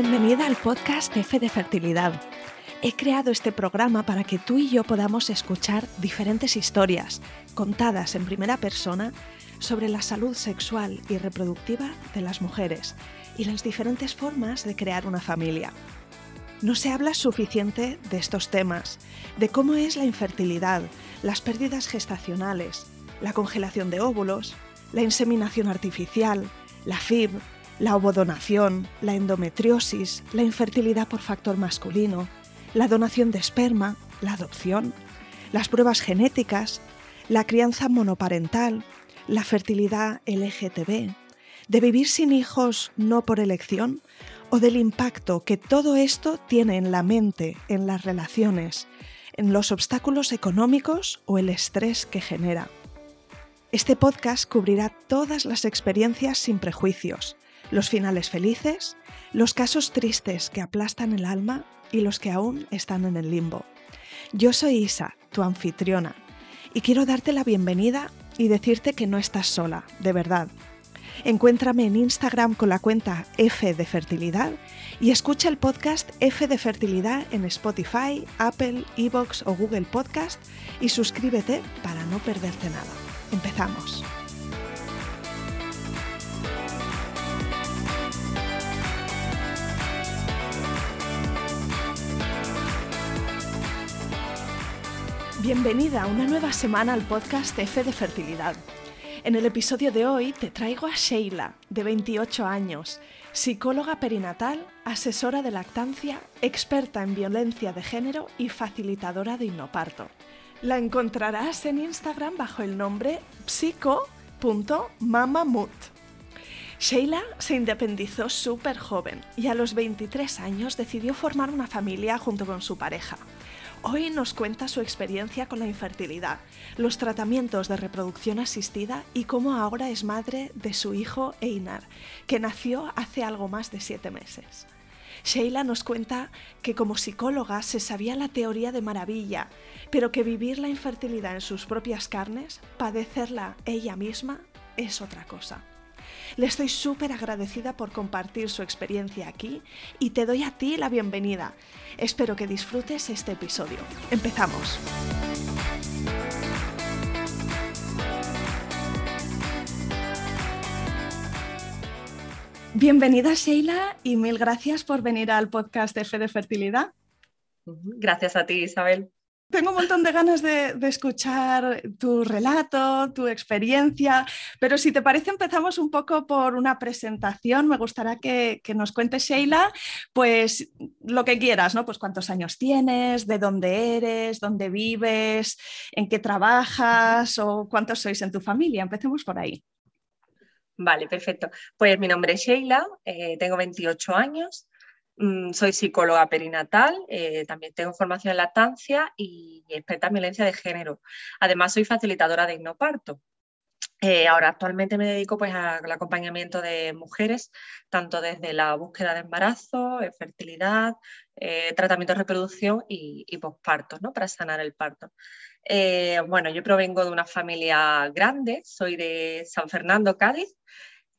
Bienvenida al podcast F de Fertilidad. He creado este programa para que tú y yo podamos escuchar diferentes historias contadas en primera persona sobre la salud sexual y reproductiva de las mujeres y las diferentes formas de crear una familia. No se habla suficiente de estos temas, de cómo es la infertilidad, las pérdidas gestacionales, la congelación de óvulos, la inseminación artificial, la FIB, la ovodonación, la endometriosis, la infertilidad por factor masculino, la donación de esperma, la adopción, las pruebas genéticas, la crianza monoparental, la fertilidad LGTB, de vivir sin hijos no por elección o del impacto que todo esto tiene en la mente, en las relaciones, en los obstáculos económicos o el estrés que genera. Este podcast cubrirá todas las experiencias sin prejuicios, los finales felices, los casos tristes que aplastan el alma y los que aún están en el limbo. Yo soy Isa, tu anfitriona, y quiero darte la bienvenida y decirte que no estás sola, de verdad. Encuéntrame en Instagram con la cuenta F de Fertilidad y escucha el podcast F de Fertilidad en Spotify, Apple, Evox o Google Podcast y suscríbete para no perderte nada. Empezamos. Bienvenida a una nueva semana al podcast F de Fertilidad. En el episodio de hoy te traigo a Sheila, de 28 años, psicóloga perinatal, asesora de lactancia, experta en violencia de género y facilitadora de hipnoparto. La encontrarás en Instagram bajo el nombre psico.mamamut. Sheila se independizó súper joven y a los 23 años decidió formar una familia junto con su pareja. Hoy nos cuenta su experiencia con la infertilidad, los tratamientos de reproducción asistida y cómo ahora es madre de su hijo Einar, que nació hace algo más de siete meses. Sheila nos cuenta que como psicóloga se sabía la teoría de maravilla, pero que vivir la infertilidad en sus propias carnes, padecerla ella misma, es otra cosa. Le estoy súper agradecida por compartir su experiencia aquí y te doy a ti la bienvenida. Espero que disfrutes este episodio. Empezamos. Bienvenida Sheila y mil gracias por venir al podcast de de Fertilidad. Gracias a ti, Isabel. Tengo un montón de ganas de, escuchar tu relato, tu experiencia, pero si te parece empezamos un poco por una presentación. Me gustaría que, nos cuentes, Sheila, pues lo que quieras, ¿no? Pues cuántos años tienes, de dónde eres, dónde vives, en qué trabajas o cuántos sois en tu familia. Empecemos por ahí. Vale, perfecto. Pues mi nombre es Sheila, eh, tengo 28 años. Mm, soy psicóloga perinatal, eh, también tengo formación en lactancia y experta en violencia de género. Además, soy facilitadora de hipnoparto. Eh, ahora actualmente me dedico pues, al acompañamiento de mujeres, tanto desde la búsqueda de embarazo, fertilidad, eh, tratamiento de reproducción y, y ¿no? para sanar el parto. bueno, yo provengo de una familia grande, soy de San Fernando, Cádiz,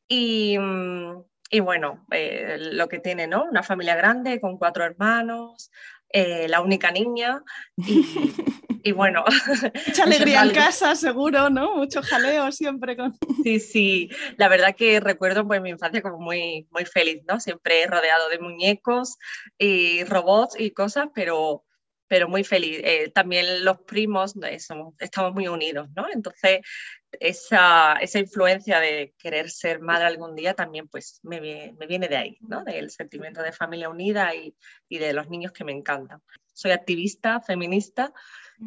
y, mm, y bueno, eh, lo que tiene, ¿no? Una familia grande con cuatro hermanos, eh, la única niña y, bueno. Mucha alegría en casa, seguro, ¿no? Mucho jaleo siempre con... Sí, sí, la verdad que recuerdo pues mi infancia como muy, muy feliz, ¿no? Siempre rodeado de muñecos y robots y cosas, pero pero muy feliz. Eh, también los primos estamos muy unidos, ¿no? Entonces, esa, esa, influencia de querer ser madre algún día también pues me, me viene de ahí, ¿no? Del sentimiento de familia unida y, y, de los niños que me encantan. Soy activista, feminista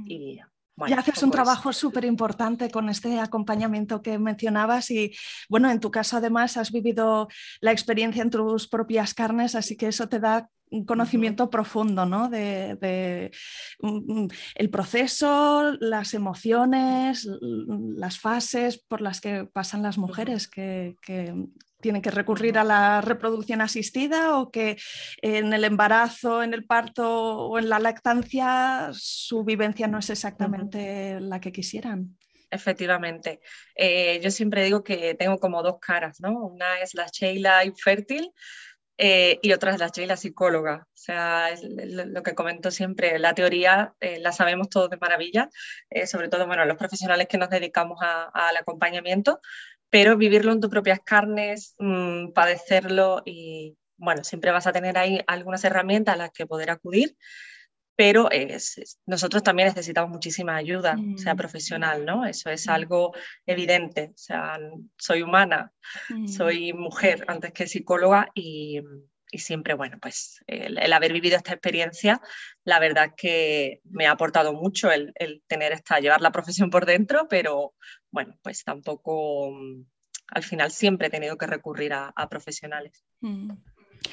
y y haces un trabajo súper importante con este acompañamiento que mencionabas y bueno, en tu caso además has vivido la experiencia en tus propias carnes, así que eso te da un conocimiento profundo ¿no? de, mm, mm, el proceso, las emociones, las fases por las que pasan las mujeres que, tienen que recurrir a la reproducción asistida o que en el embarazo, en el parto o en la lactancia su vivencia no es exactamente la que quisieran. Efectivamente. Eh, yo siempre digo que tengo como dos caras, ¿no? Una es la Sheila infértil, Eh, y otra es la la psicóloga. O sea, lo que comento siempre, la teoría eh, la sabemos todos de maravilla, eh, sobre todo bueno, los profesionales que nos dedicamos al acompañamiento, pero vivirlo en tus propias carnes, mm, padecerlo y bueno, siempre vas a tener ahí algunas herramientas a las que poder acudir pero nosotros también necesitamos muchísima ayuda, sea mm. profesional, ¿no? Eso es mm. algo evidente, o sea, soy humana, mm. soy mujer antes que psicóloga y, siempre, bueno, pues el, haber vivido esta experiencia, la verdad es que me ha aportado mucho el, tener esta, llevar la profesión por dentro, pero bueno, pues tampoco, al final siempre he tenido que recurrir a, a profesionales.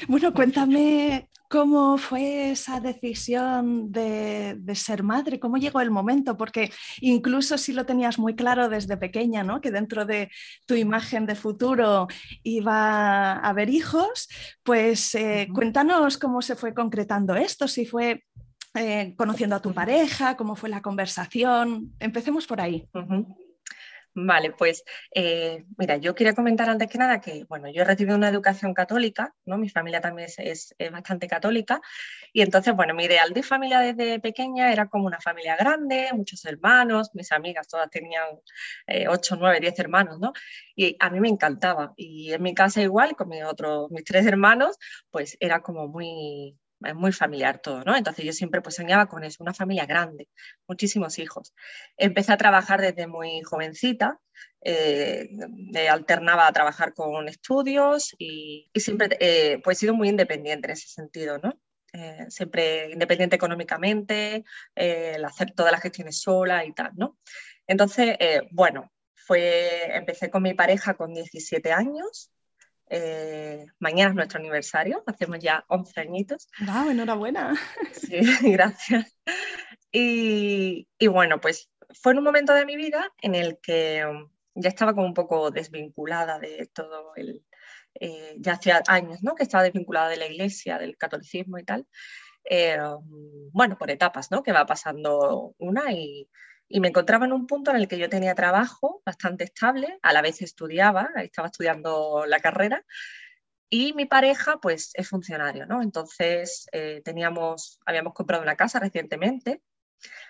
Bueno, cuéntame cómo fue esa decisión de, ser madre, cómo llegó el momento, porque incluso si lo tenías muy claro desde pequeña, ¿no? que dentro de tu imagen de futuro iba a haber hijos, pues eh, cuéntanos cómo se fue concretando esto, si fue eh, conociendo a tu pareja, cómo fue la conversación. Empecemos por ahí. Vale, pues eh, mira, yo quería comentar antes que nada que, bueno, yo he recibido una educación católica, ¿no? Mi familia también es, bastante católica y entonces, bueno, mi ideal de familia desde pequeña era como una familia grande, muchos hermanos, mis amigas todas tenían eh, 8, 9, 10 hermanos, ¿no? Y a mí me encantaba y en mi casa igual, con mis otros, mis tres hermanos, pues era como muy, es muy familiar todo, ¿no? Entonces yo siempre pues soñaba con eso, una familia grande, muchísimos hijos. Empecé a trabajar desde muy jovencita, eh, alternaba a trabajar con estudios y, siempre eh, pues he sido muy independiente en ese sentido, ¿no? Eh, siempre independiente económicamente, el hacer todas las gestiones sola y tal, ¿no? Entonces, bueno, fue, empecé con mi pareja con 17 años, eh, mañana es nuestro aniversario, hacemos ya 11 añitos. ¡Wow! Enhorabuena. Sí, gracias. Y, bueno, pues fue en un momento de mi vida en el que um, ya estaba como un poco desvinculada de todo el... Eh, ya hacía años ¿no? que estaba desvinculada de la iglesia, del catolicismo y tal. Eh, um, bueno, por etapas, ¿no? Que va pasando una y, y me encontraba en un punto en el que yo tenía trabajo bastante estable, a la vez estudiaba, estaba estudiando la carrera, y mi pareja, pues, es funcionario, ¿no? Entonces, eh, teníamos, habíamos comprado una casa recientemente,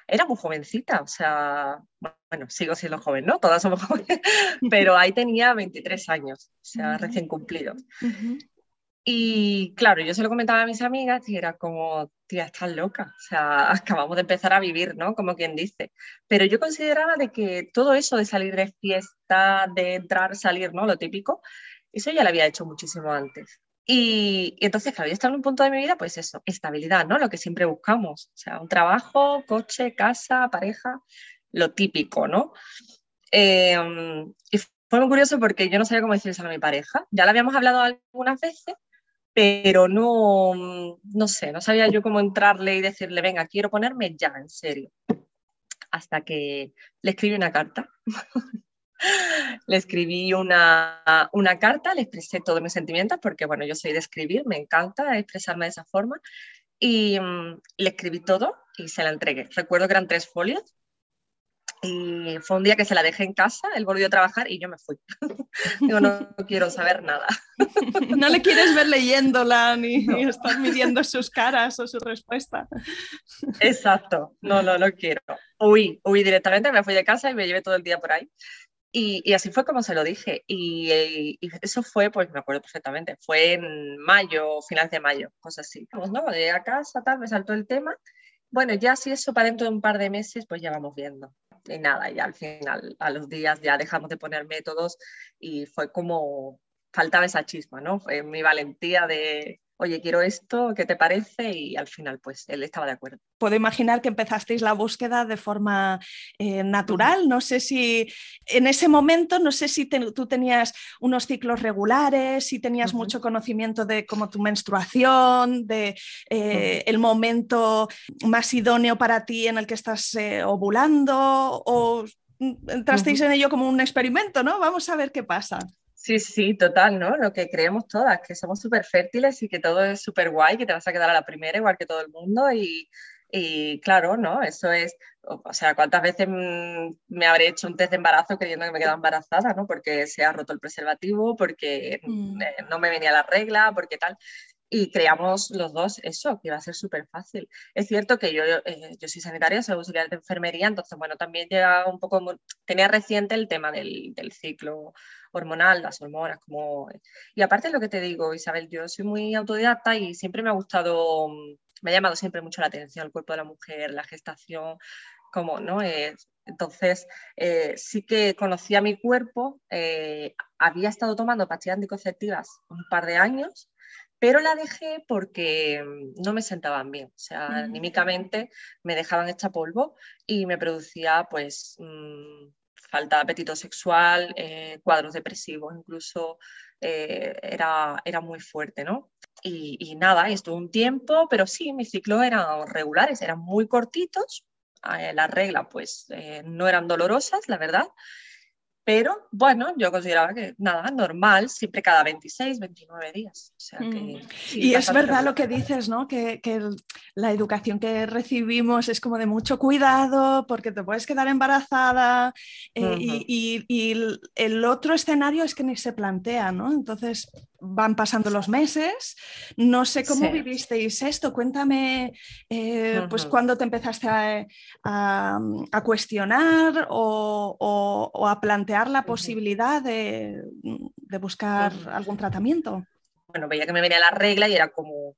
era muy jovencita, o sea, bueno, sigo siendo joven, ¿no? Todas somos jóvenes, pero ahí tenía 23 años, o sea, recién cumplidos. Y claro, yo se lo comentaba a mis amigas y era como, tía, estás loca, o sea, acabamos de empezar a vivir, ¿no? Como quien dice. Pero yo consideraba de que todo eso de salir de fiesta, de entrar, salir, ¿no? Lo típico, eso ya lo había hecho muchísimo antes. Y, entonces, claro, yo estaba en un punto de mi vida, pues eso, estabilidad, ¿no? Lo que siempre buscamos, o sea, un trabajo, coche, casa, pareja, lo típico, ¿no? Em, y fue muy curioso porque yo no sabía cómo decirles a mi pareja. Ya lo habíamos hablado algunas veces, pero no, no sé, no sabía yo cómo entrarle y decirle, venga, quiero ponerme ya, en serio. Hasta que le escribí una carta. le escribí una, una, carta, le expresé todos mis sentimientos, porque bueno, yo soy de escribir, me encanta expresarme de esa forma, y mm, le escribí todo y se la entregué. Recuerdo que eran tres folios y fue un día que se la dejé en casa, él volvió a trabajar y yo me fui. Digo, no, quiero saber nada. no le quieres ver leyéndola ni, estar midiendo sus caras o su respuesta. Exacto, no, no, no quiero. Huí, huí directamente, me fui de casa y me llevé todo el día por ahí. Y, y así fue como se lo dije. Y, y, eso fue, pues me acuerdo perfectamente, fue en mayo, final de mayo, cosas así. Pues no, llegué a casa, tal, me saltó el tema. Bueno, ya si eso para dentro de un par de meses, pues ya vamos viendo y nada, y al final, a los días ya dejamos de poner métodos y fue como faltaba esa chisma, ¿no? Fue mi valentía de, oye, quiero esto, ¿qué te parece? Y al final, pues él estaba de acuerdo. Puedo imaginar que empezasteis la búsqueda de forma eh, natural. No sé si en ese momento, no sé si tú tenías unos ciclos regulares, si tenías mucho conocimiento de cómo tu menstruación, de eh, el momento más idóneo para ti en el que estás eh, ovulando, o entrasteis en ello como un experimento, ¿no? Vamos a ver qué pasa. Sí, sí, total, ¿no? Lo que creemos todas, que somos súper fértiles y que todo es súper guay, que te vas a quedar a la primera igual que todo el mundo y, y claro, ¿no? Eso es, o sea, ¿cuántas veces me habré hecho un test de embarazo creyendo que me quedaba embarazada, ¿no? Porque se ha roto el preservativo, porque mm. no me venía la regla, porque tal. Y creamos los dos eso, que iba a ser súper fácil. Es cierto que yo, eh, yo soy sanitaria, soy auxiliar de enfermería, entonces, bueno, también llega un poco, tenía reciente el tema del, del ciclo hormonal, las hormonas, como... Y aparte lo que te digo, Isabel, yo soy muy autodidacta y siempre me ha gustado, me ha llamado siempre mucho la atención el cuerpo de la mujer, la gestación, como, ¿no? entonces, eh, sí que conocía mi cuerpo, eh, había estado tomando pastillas anticonceptivas un par de años, pero la dejé porque mm, no me sentaban bien, o sea, anímicamente me dejaban hecha polvo y me producía pues mm, falta de apetito sexual, eh, cuadros depresivos, incluso eh, era, era muy fuerte, ¿no? Y, y nada, estuve un tiempo, pero sí, mis ciclos eran regulares, eran muy cortitos, eh, las reglas pues no eran dolorosas, la verdad, pero bueno, yo consideraba que nada, normal, siempre cada 26, 29 días. Mm. y es verdad lo que dices, ¿no? Que, la educación que recibimos es como de mucho cuidado porque te puedes quedar embarazada eh, y, el otro escenario es que ni se plantea, ¿no? Entonces van pasando los meses. No sé cómo vivisteis esto. Cuéntame, eh, pues, cuándo te empezaste a, cuestionar o, a plantear la posibilidad de, buscar algún tratamiento. Bueno, veía que me venía la regla y era como,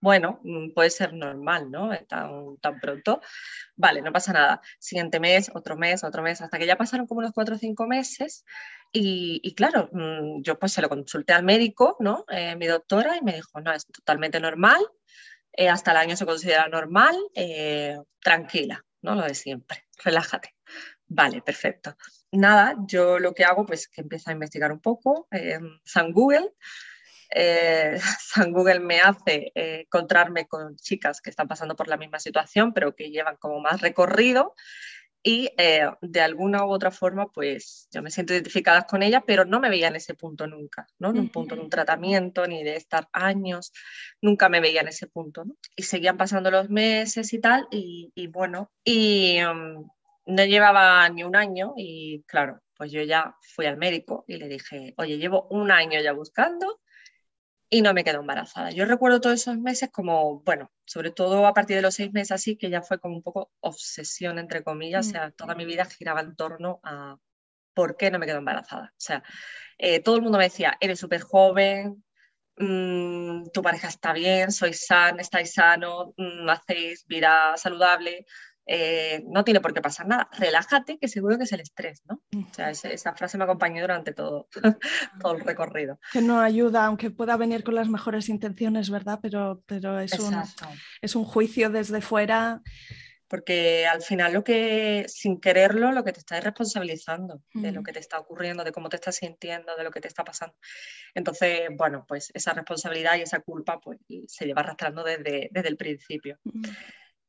bueno, mm, puede ser normal, ¿no? Tan, tan pronto. Vale, no pasa nada. Siguiente mes, otro mes, otro mes, hasta que ya pasaron como unos cuatro o cinco meses. Y, claro, mm, yo pues se lo consulté al médico, ¿no? Eh, mi doctora, y me dijo, no, es totalmente normal. Eh, hasta el año se considera normal. Eh, tranquila, ¿no? Lo de siempre. Relájate. Vale, perfecto. Nada, yo lo que hago, pues que empiezo a investigar un poco en San Google eh, San Google me hace eh, encontrarme con chicas que están pasando por la misma situación, pero que llevan como más recorrido y eh, de alguna u otra forma, pues yo me siento identificada con ella, pero no me veía en ese punto nunca, ¿no? En un punto de un tratamiento, ni de estar años, nunca me veía en ese punto, ¿no? Y seguían pasando los meses y tal, y, bueno, y mm, no llevaba ni un año y claro, pues yo ya fui al médico y le dije, oye, llevo un año ya buscando y no me quedo embarazada. Yo recuerdo todos esos meses como, bueno, sobre todo a partir de los seis meses así, que ya fue como un poco obsesión, entre comillas, o sea, toda mi vida giraba en torno a por qué no me quedo embarazada. O sea, eh, todo el mundo me decía, eres súper joven, mm, tu pareja está bien, sois san, estáis sano, mm, hacéis vida saludable, eh, no tiene por qué pasar nada, relájate, que seguro que es el estrés, ¿no? O sea, esa, frase me acompañó durante todo, todo el recorrido. Que no ayuda, aunque pueda venir con las mejores intenciones, ¿verdad? Pero, pero es, un, es un juicio desde fuera. Porque al final lo que, sin quererlo, lo que te estás responsabilizando de lo que te está ocurriendo, de cómo te estás sintiendo, de lo que te está pasando. Entonces, bueno, pues esa responsabilidad y esa culpa pues, se lleva arrastrando desde, desde el principio.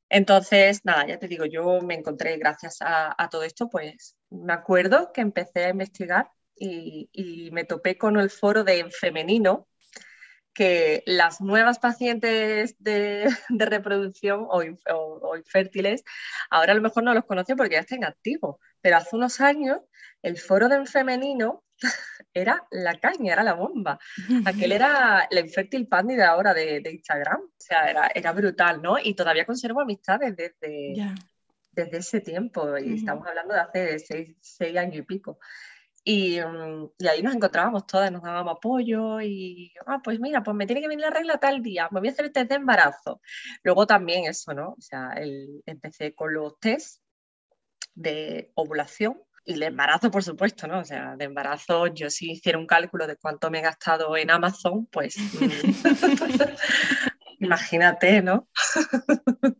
Entonces, nada, ya te digo, yo me encontré gracias a, todo esto, pues me acuerdo que empecé a investigar y, me topé con el foro de femenino, que las nuevas pacientes de, reproducción o, o, infértiles, ahora a lo mejor no los conocen porque ya están activos, pero hace unos años el foro de femenino era la caña, era la bomba. Aquel era la infértil pandi de ahora de, Instagram. O sea, era, era, brutal, ¿no? Y todavía conservo amistades desde, desde ese tiempo. Y estamos hablando de hace seis, años y pico. Y, mm, y, ahí nos encontrábamos todas, nos dábamos apoyo y, ah, pues mira, pues me tiene que venir la regla tal día, me voy a hacer el test de embarazo. Luego también eso, ¿no? O sea, empecé con los test de ovulación y el embarazo, por supuesto, ¿no? O sea, de embarazo, yo si hiciera un cálculo de cuánto me he gastado en Amazon, pues mm, imagínate, ¿no?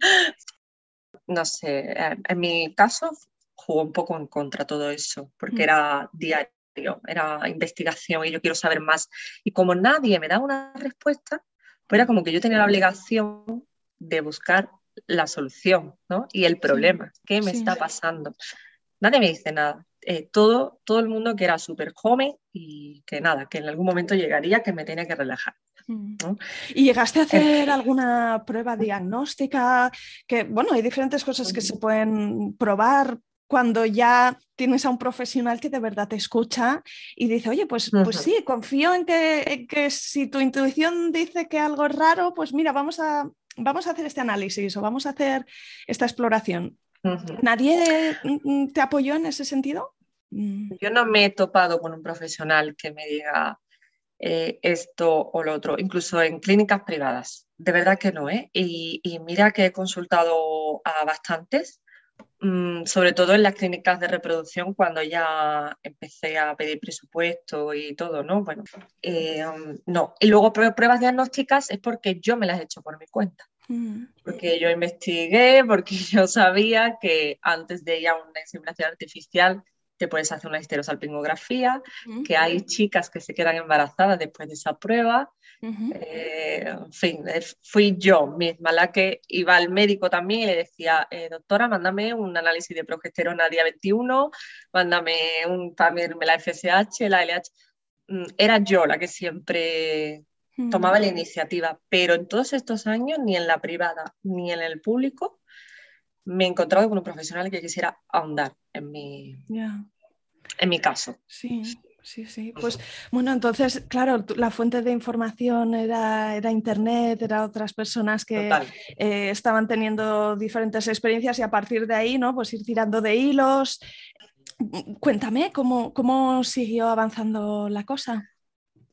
no sé, en mi caso jugó un poco en contra todo eso, porque mm. era diario, era investigación y yo quiero saber más. Y como nadie me da una respuesta, pues era como que yo tenía la obligación de buscar la solución, ¿no? Y el problema, ¿qué me está pasando? nadie me dice nada. Eh, todo, todo el mundo que era súper joven y que nada, que en algún momento llegaría que me tenía que relajar. Mm. ¿Y llegaste a hacer alguna prueba diagnóstica? Que bueno, hay diferentes cosas que se pueden probar cuando ya tienes a un profesional que de verdad te escucha y dice, oye, pues, pues sí, confío en que, que, si tu intuición dice que algo es raro, pues mira, vamos a, vamos a hacer este análisis o vamos a hacer esta exploración. ¿Nadie mm, te apoyó en ese sentido? Mm. Yo no me he topado con un profesional que me diga eh, esto o lo otro, incluso en clínicas privadas. De verdad que no, ¿eh? Y, y mira que he consultado a bastantes Mm, sobre todo en las clínicas de reproducción cuando ya empecé a pedir presupuesto y todo, ¿no? Bueno, eh, um, no. Y luego pruebas diagnósticas es porque yo me las he hecho por mi cuenta. Mm. Porque yo investigué, porque yo sabía que antes de ir a una inseminación artificial te puedes hacer una histerosalpingografía, que hay chicas que se quedan embarazadas después de esa prueba. Eh, en fin, fui yo misma la que iba al médico también y le decía, eh, doctora, mándame un análisis de progesterona día 21, mándame un, también la FSH, la LH. Mm, era yo la que siempre tomaba la iniciativa, pero en todos estos años, ni en la privada ni en el público, me he encontrado con un profesional que quisiera ahondar en mi, en mi caso. Sí. Sí, sí, pues bueno, entonces, claro, la fuente de información era, era Internet, eran otras personas que eh, estaban teniendo diferentes experiencias y a partir de ahí, ¿no? Pues ir tirando de hilos. Cuéntame, ¿cómo, cómo siguió avanzando la cosa?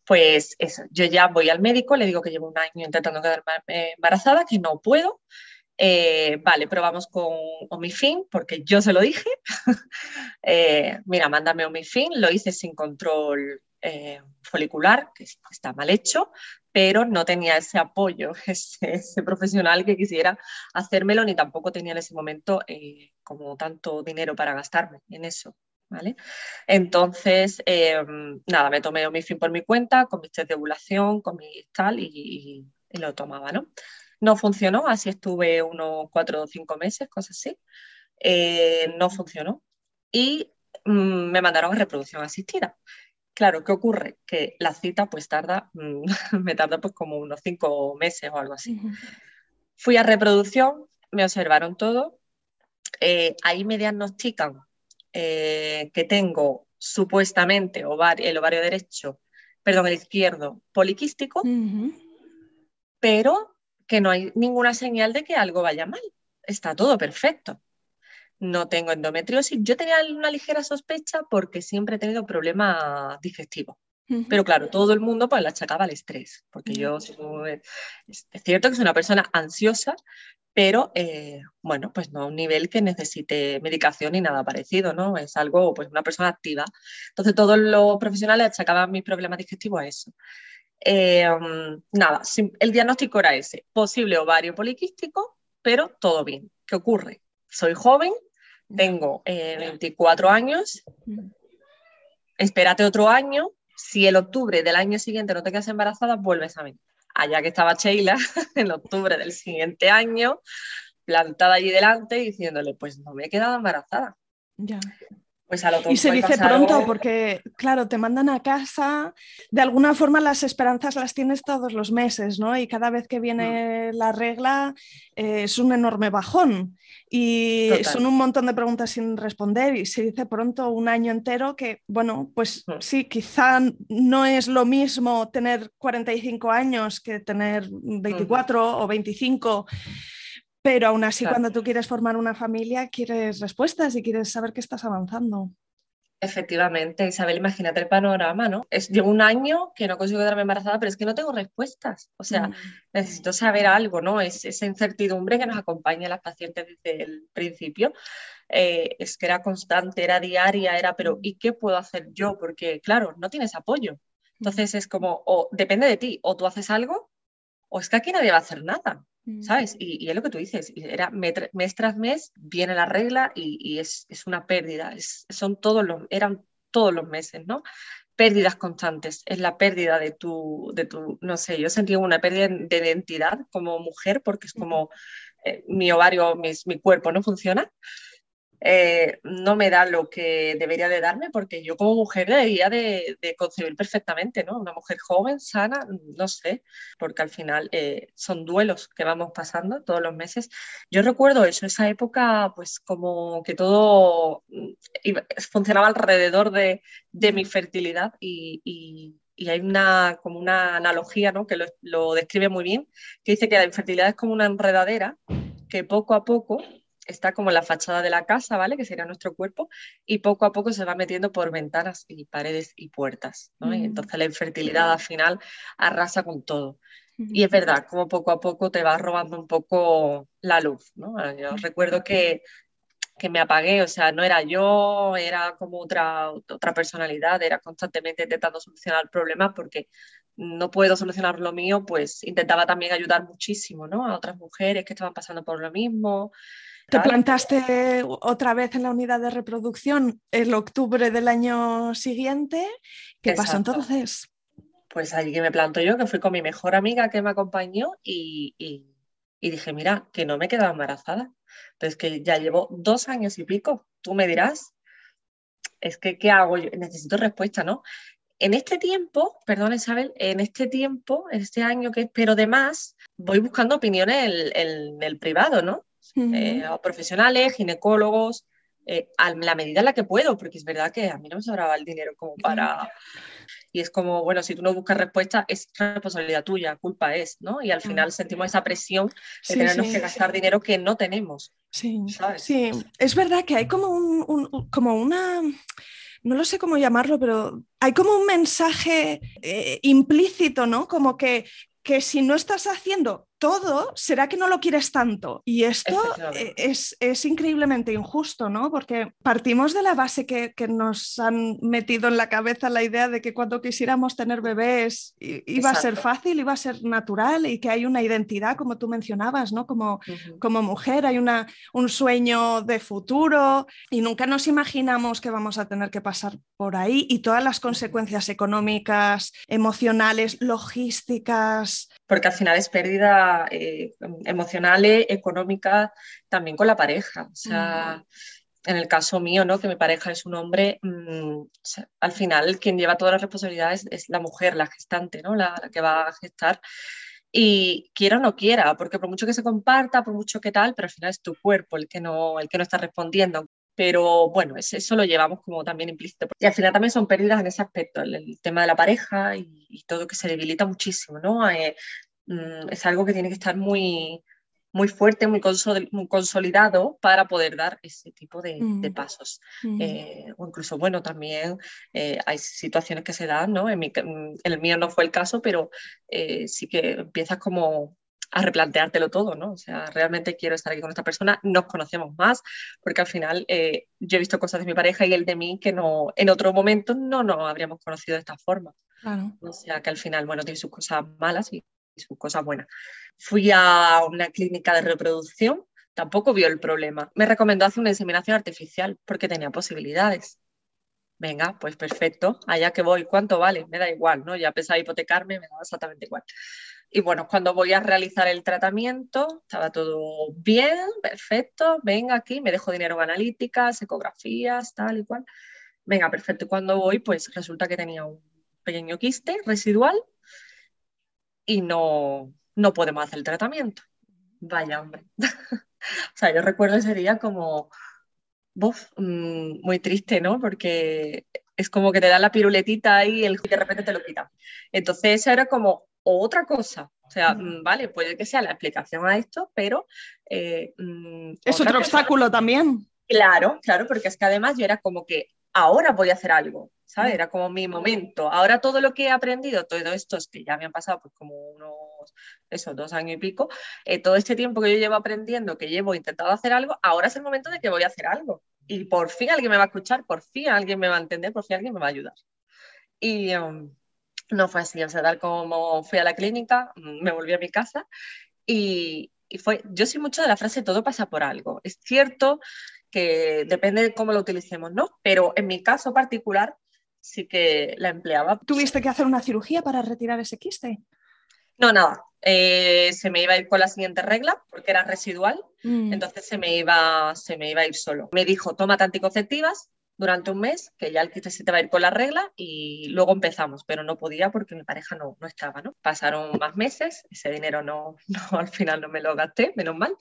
Pues eso, yo ya voy al médico, le digo que llevo un año intentando quedarme embarazada, que no puedo, eh, vale, probamos con Omifin porque yo se lo dije. Eh, mira, mándame Omifin, lo hice sin control eh, folicular, que está mal hecho, pero no tenía ese apoyo, ese, profesional que quisiera hacérmelo, ni tampoco tenía en ese momento como tanto dinero para gastarme en eso. ¿Vale? Entonces, nada, me tomé Omifin por mi cuenta, con mis test de ovulación, con mi tal, y, y lo tomaba, ¿no? No funcionó, así estuve unos cuatro o cinco meses, cosas así. Eh, no funcionó. Y mm, me mandaron a reproducción asistida. Claro, ¿qué ocurre? Que la cita pues tarda, mm, me tarda pues como unos cinco meses o algo así. Fui a reproducción, me observaron todo, eh, ahí me diagnostican eh, que tengo supuestamente el ovario derecho, perdón, el izquierdo poliquístico, pero que no hay ninguna señal de que algo vaya mal. Está todo perfecto. No tengo endometriosis. Yo tenía una ligera sospecha porque siempre he tenido problemas digestivos. Pero claro, todo el mundo pues la achacaba al estrés, porque yo es, cierto que soy una persona ansiosa, pero eh, bueno, pues no a un nivel que necesite medicación ni nada parecido, ¿no? Es algo, pues una persona activa. Entonces todos los profesionales achacaban mis problemas digestivos a eso. Eh, nada, el diagnóstico era ese, posible ovario poliquístico, pero todo bien. ¿Qué ocurre? Soy joven, tengo 24 eh, años, espérate otro año, si el octubre del año siguiente no te quedas embarazada, vuelves a mí. Allá que estaba Sheila, en octubre del siguiente año, plantada allí delante, diciéndole, pues no me he quedado embarazada. Ya. Pues y se dice pronto porque, claro, te mandan a casa, de alguna forma las esperanzas las tienes todos los meses, ¿no? Y cada vez que viene mm. la regla eh, es un enorme bajón y son un montón de preguntas sin responder y se dice pronto un año entero que, bueno, pues mm. sí, quizá no es lo mismo tener 45 años que tener 24 o 25 pero aún así, cuando tú quieres formar una familia, quieres respuestas y quieres saber que estás avanzando. Efectivamente, Isabel, imagínate el panorama, ¿no? Es, llevo un año que no consigo quedarme embarazada, pero es que no tengo respuestas. O sea, mm. necesito saber algo, ¿no? Es esa incertidumbre que nos acompaña a las pacientes desde el principio. Eh, es que era constante, era diaria, era, pero ¿y qué puedo hacer yo? Porque, claro, no tienes apoyo. Entonces es como, o depende de ti, o tú haces algo, o es que aquí nadie va a hacer nada. Mm. ¿sabes? Y, es lo que tú dices, era mes tras mes viene la regla y, es, una pérdida, es, son todos los, eran todos los meses, ¿no? Pérdidas constantes, es la pérdida de tu, de tu, no sé, yo sentí una pérdida de identidad como mujer porque es como eh, mi ovario, mi, mi, cuerpo no funciona. Eh, no me da lo que debería de darme porque yo como mujer debería de, concebir perfectamente, ¿no? Una mujer joven, sana, no sé, porque al final eh, son duelos que vamos pasando todos los meses. Yo recuerdo eso, esa época, pues como que todo mm, funcionaba alrededor de, mi fertilidad y, hay una, como una analogía ¿no? que lo describe muy bien, que dice que la infertilidad es como una enredadera que poco a poco está como la fachada de la casa, ¿vale? Que sería nuestro cuerpo, y poco a poco se va metiendo por ventanas y paredes y puertas, ¿no? Y mm. entonces la infertilidad al final arrasa con todo. Y es verdad, como poco a poco te va robando un poco la luz, ¿no? Yo recuerdo que, que me apagué, o sea, no era yo, era como otra, otra personalidad, era constantemente intentando solucionar problemas porque no puedo solucionar lo mío, pues intentaba también ayudar muchísimo, ¿no? A otras mujeres que estaban pasando por lo mismo. Te plantaste otra vez en la unidad de reproducción el octubre del año siguiente. ¿Qué pasó entonces? Pues allí que me planto yo, que fui con mi mejor amiga que me acompañó y, dije, mira, que no me quedaba embarazada. Pero es que ya llevo dos años y pico. Tú me dirás, es que, ¿qué hago yo? Necesito respuesta, ¿no? En este tiempo, perdón Isabel, en este tiempo, en este año que espero de más, voy buscando opiniones en el privado, ¿no? Eh, profesionales, ginecólogos, eh, a la medida en la que puedo, porque es verdad que a mí no me sobraba el dinero como para... Y es como, bueno, si tú no buscas respuesta, es responsabilidad tuya, culpa es, ¿no? Y al final sentimos esa presión de tenernos que gastar dinero que no tenemos. Sí, sí, es verdad que hay como, un, como una no lo sé cómo llamarlo, pero hay como un mensaje eh, implícito, ¿no? Como que, que si no estás haciendo todo, será que no lo quieres tanto. Y esto e, es, increíblemente injusto, ¿no? Porque partimos de la base que, nos han metido en la cabeza la idea de que cuando quisiéramos tener bebés iba a ser fácil, iba a ser natural y que hay una identidad, como tú mencionabas, ¿no? Como, como mujer, hay una, un sueño de futuro y nunca nos imaginamos que vamos a tener que pasar por ahí y todas las consecuencias económicas, emocionales, logísticas. Porque al final es pérdida eh, emocionales, económicas, también con la pareja. O sea, en el caso mío, ¿no? que mi pareja es un hombre, mm, al final quien lleva todas las responsabilidades es la mujer, la gestante, ¿no? la, que va a gestar. Y quiera o no quiera, porque por mucho que se comparta, por mucho que tal, pero al final es tu cuerpo el que no, el que no está respondiendo pero bueno, eso lo llevamos como también implícito. Y al final también son pérdidas en ese aspecto, el, tema de la pareja y, todo que se debilita muchísimo, ¿no? Eh, Mm, es algo que tiene que estar muy, muy fuerte, muy, consolidado para poder dar ese tipo de, mm. pasos. Mm. Eh, o incluso, bueno, también eh, hay situaciones que se dan, ¿no? En, el mío no fue el caso, pero eh, sí que empiezas como a replanteártelo todo, ¿no? O sea, realmente quiero estar aquí con esta persona, nos conocemos más, porque al final yo he visto cosas de mi pareja y él de mí que no, en otro momento no nos habríamos conocido de esta forma. O sea, que al final, bueno, tiene sus cosas malas y sus cosas. Fui a una clínica de reproducción, tampoco vio el problema. Me recomendó hacer una inseminación artificial porque tenía posibilidades. Venga, pues perfecto, allá que voy, ¿cuánto vale? Me da igual, ¿no? Ya pensaba hipotecarme, me da exactamente igual. Y bueno, cuando voy a realizar el tratamiento, estaba todo bien, perfecto, venga aquí, me dejo dinero en analíticas, ecografías, tal y cual. Venga, perfecto. Y cuando voy, pues resulta que tenía un pequeño quiste residual y no, no podemos hacer el tratamiento. Vaya, hombre. o sea, yo recuerdo ese día como, mm, muy triste, ¿no? Porque es como que te da la piruletita y el, de repente te lo quita. Entonces, eso era como otra cosa. O sea, mm, vale, puede que sea la explicación a esto, pero... Eh, mm, es otro obstáculo también. Claro, claro, porque es que además yo era como que ahora voy a hacer algo. ¿sabes? Era como mi momento. Ahora todo lo que he aprendido, todo esto es que ya me han pasado pues como unos, eso, dos años y pico, eh, todo este tiempo que yo llevo aprendiendo, que llevo intentado hacer algo, ahora es el momento de que voy a hacer algo. Y por fin alguien me va a escuchar, por fin alguien me va a entender, por fin alguien me va a ayudar. Y um, no fue así, o sea, tal como fui a la clínica, mm, me volví a mi casa y, y fue, yo soy mucho de la frase todo pasa por algo. Es cierto que depende de cómo lo utilicemos, ¿no? Pero en mi caso particular, sí que la empleaba. ¿Tuviste que hacer una cirugía para retirar ese quiste? No, nada. Eh, se me iba a ir con la siguiente regla porque era residual, mm. entonces se me, iba, se me iba a ir solo. Me dijo, toma anticonceptivas durante un mes, que ya el que se te va a ir con la regla y luego empezamos, pero no podía porque mi pareja no, no estaba, ¿no? Pasaron más meses, ese dinero no, no, al final no me lo gasté, menos mal.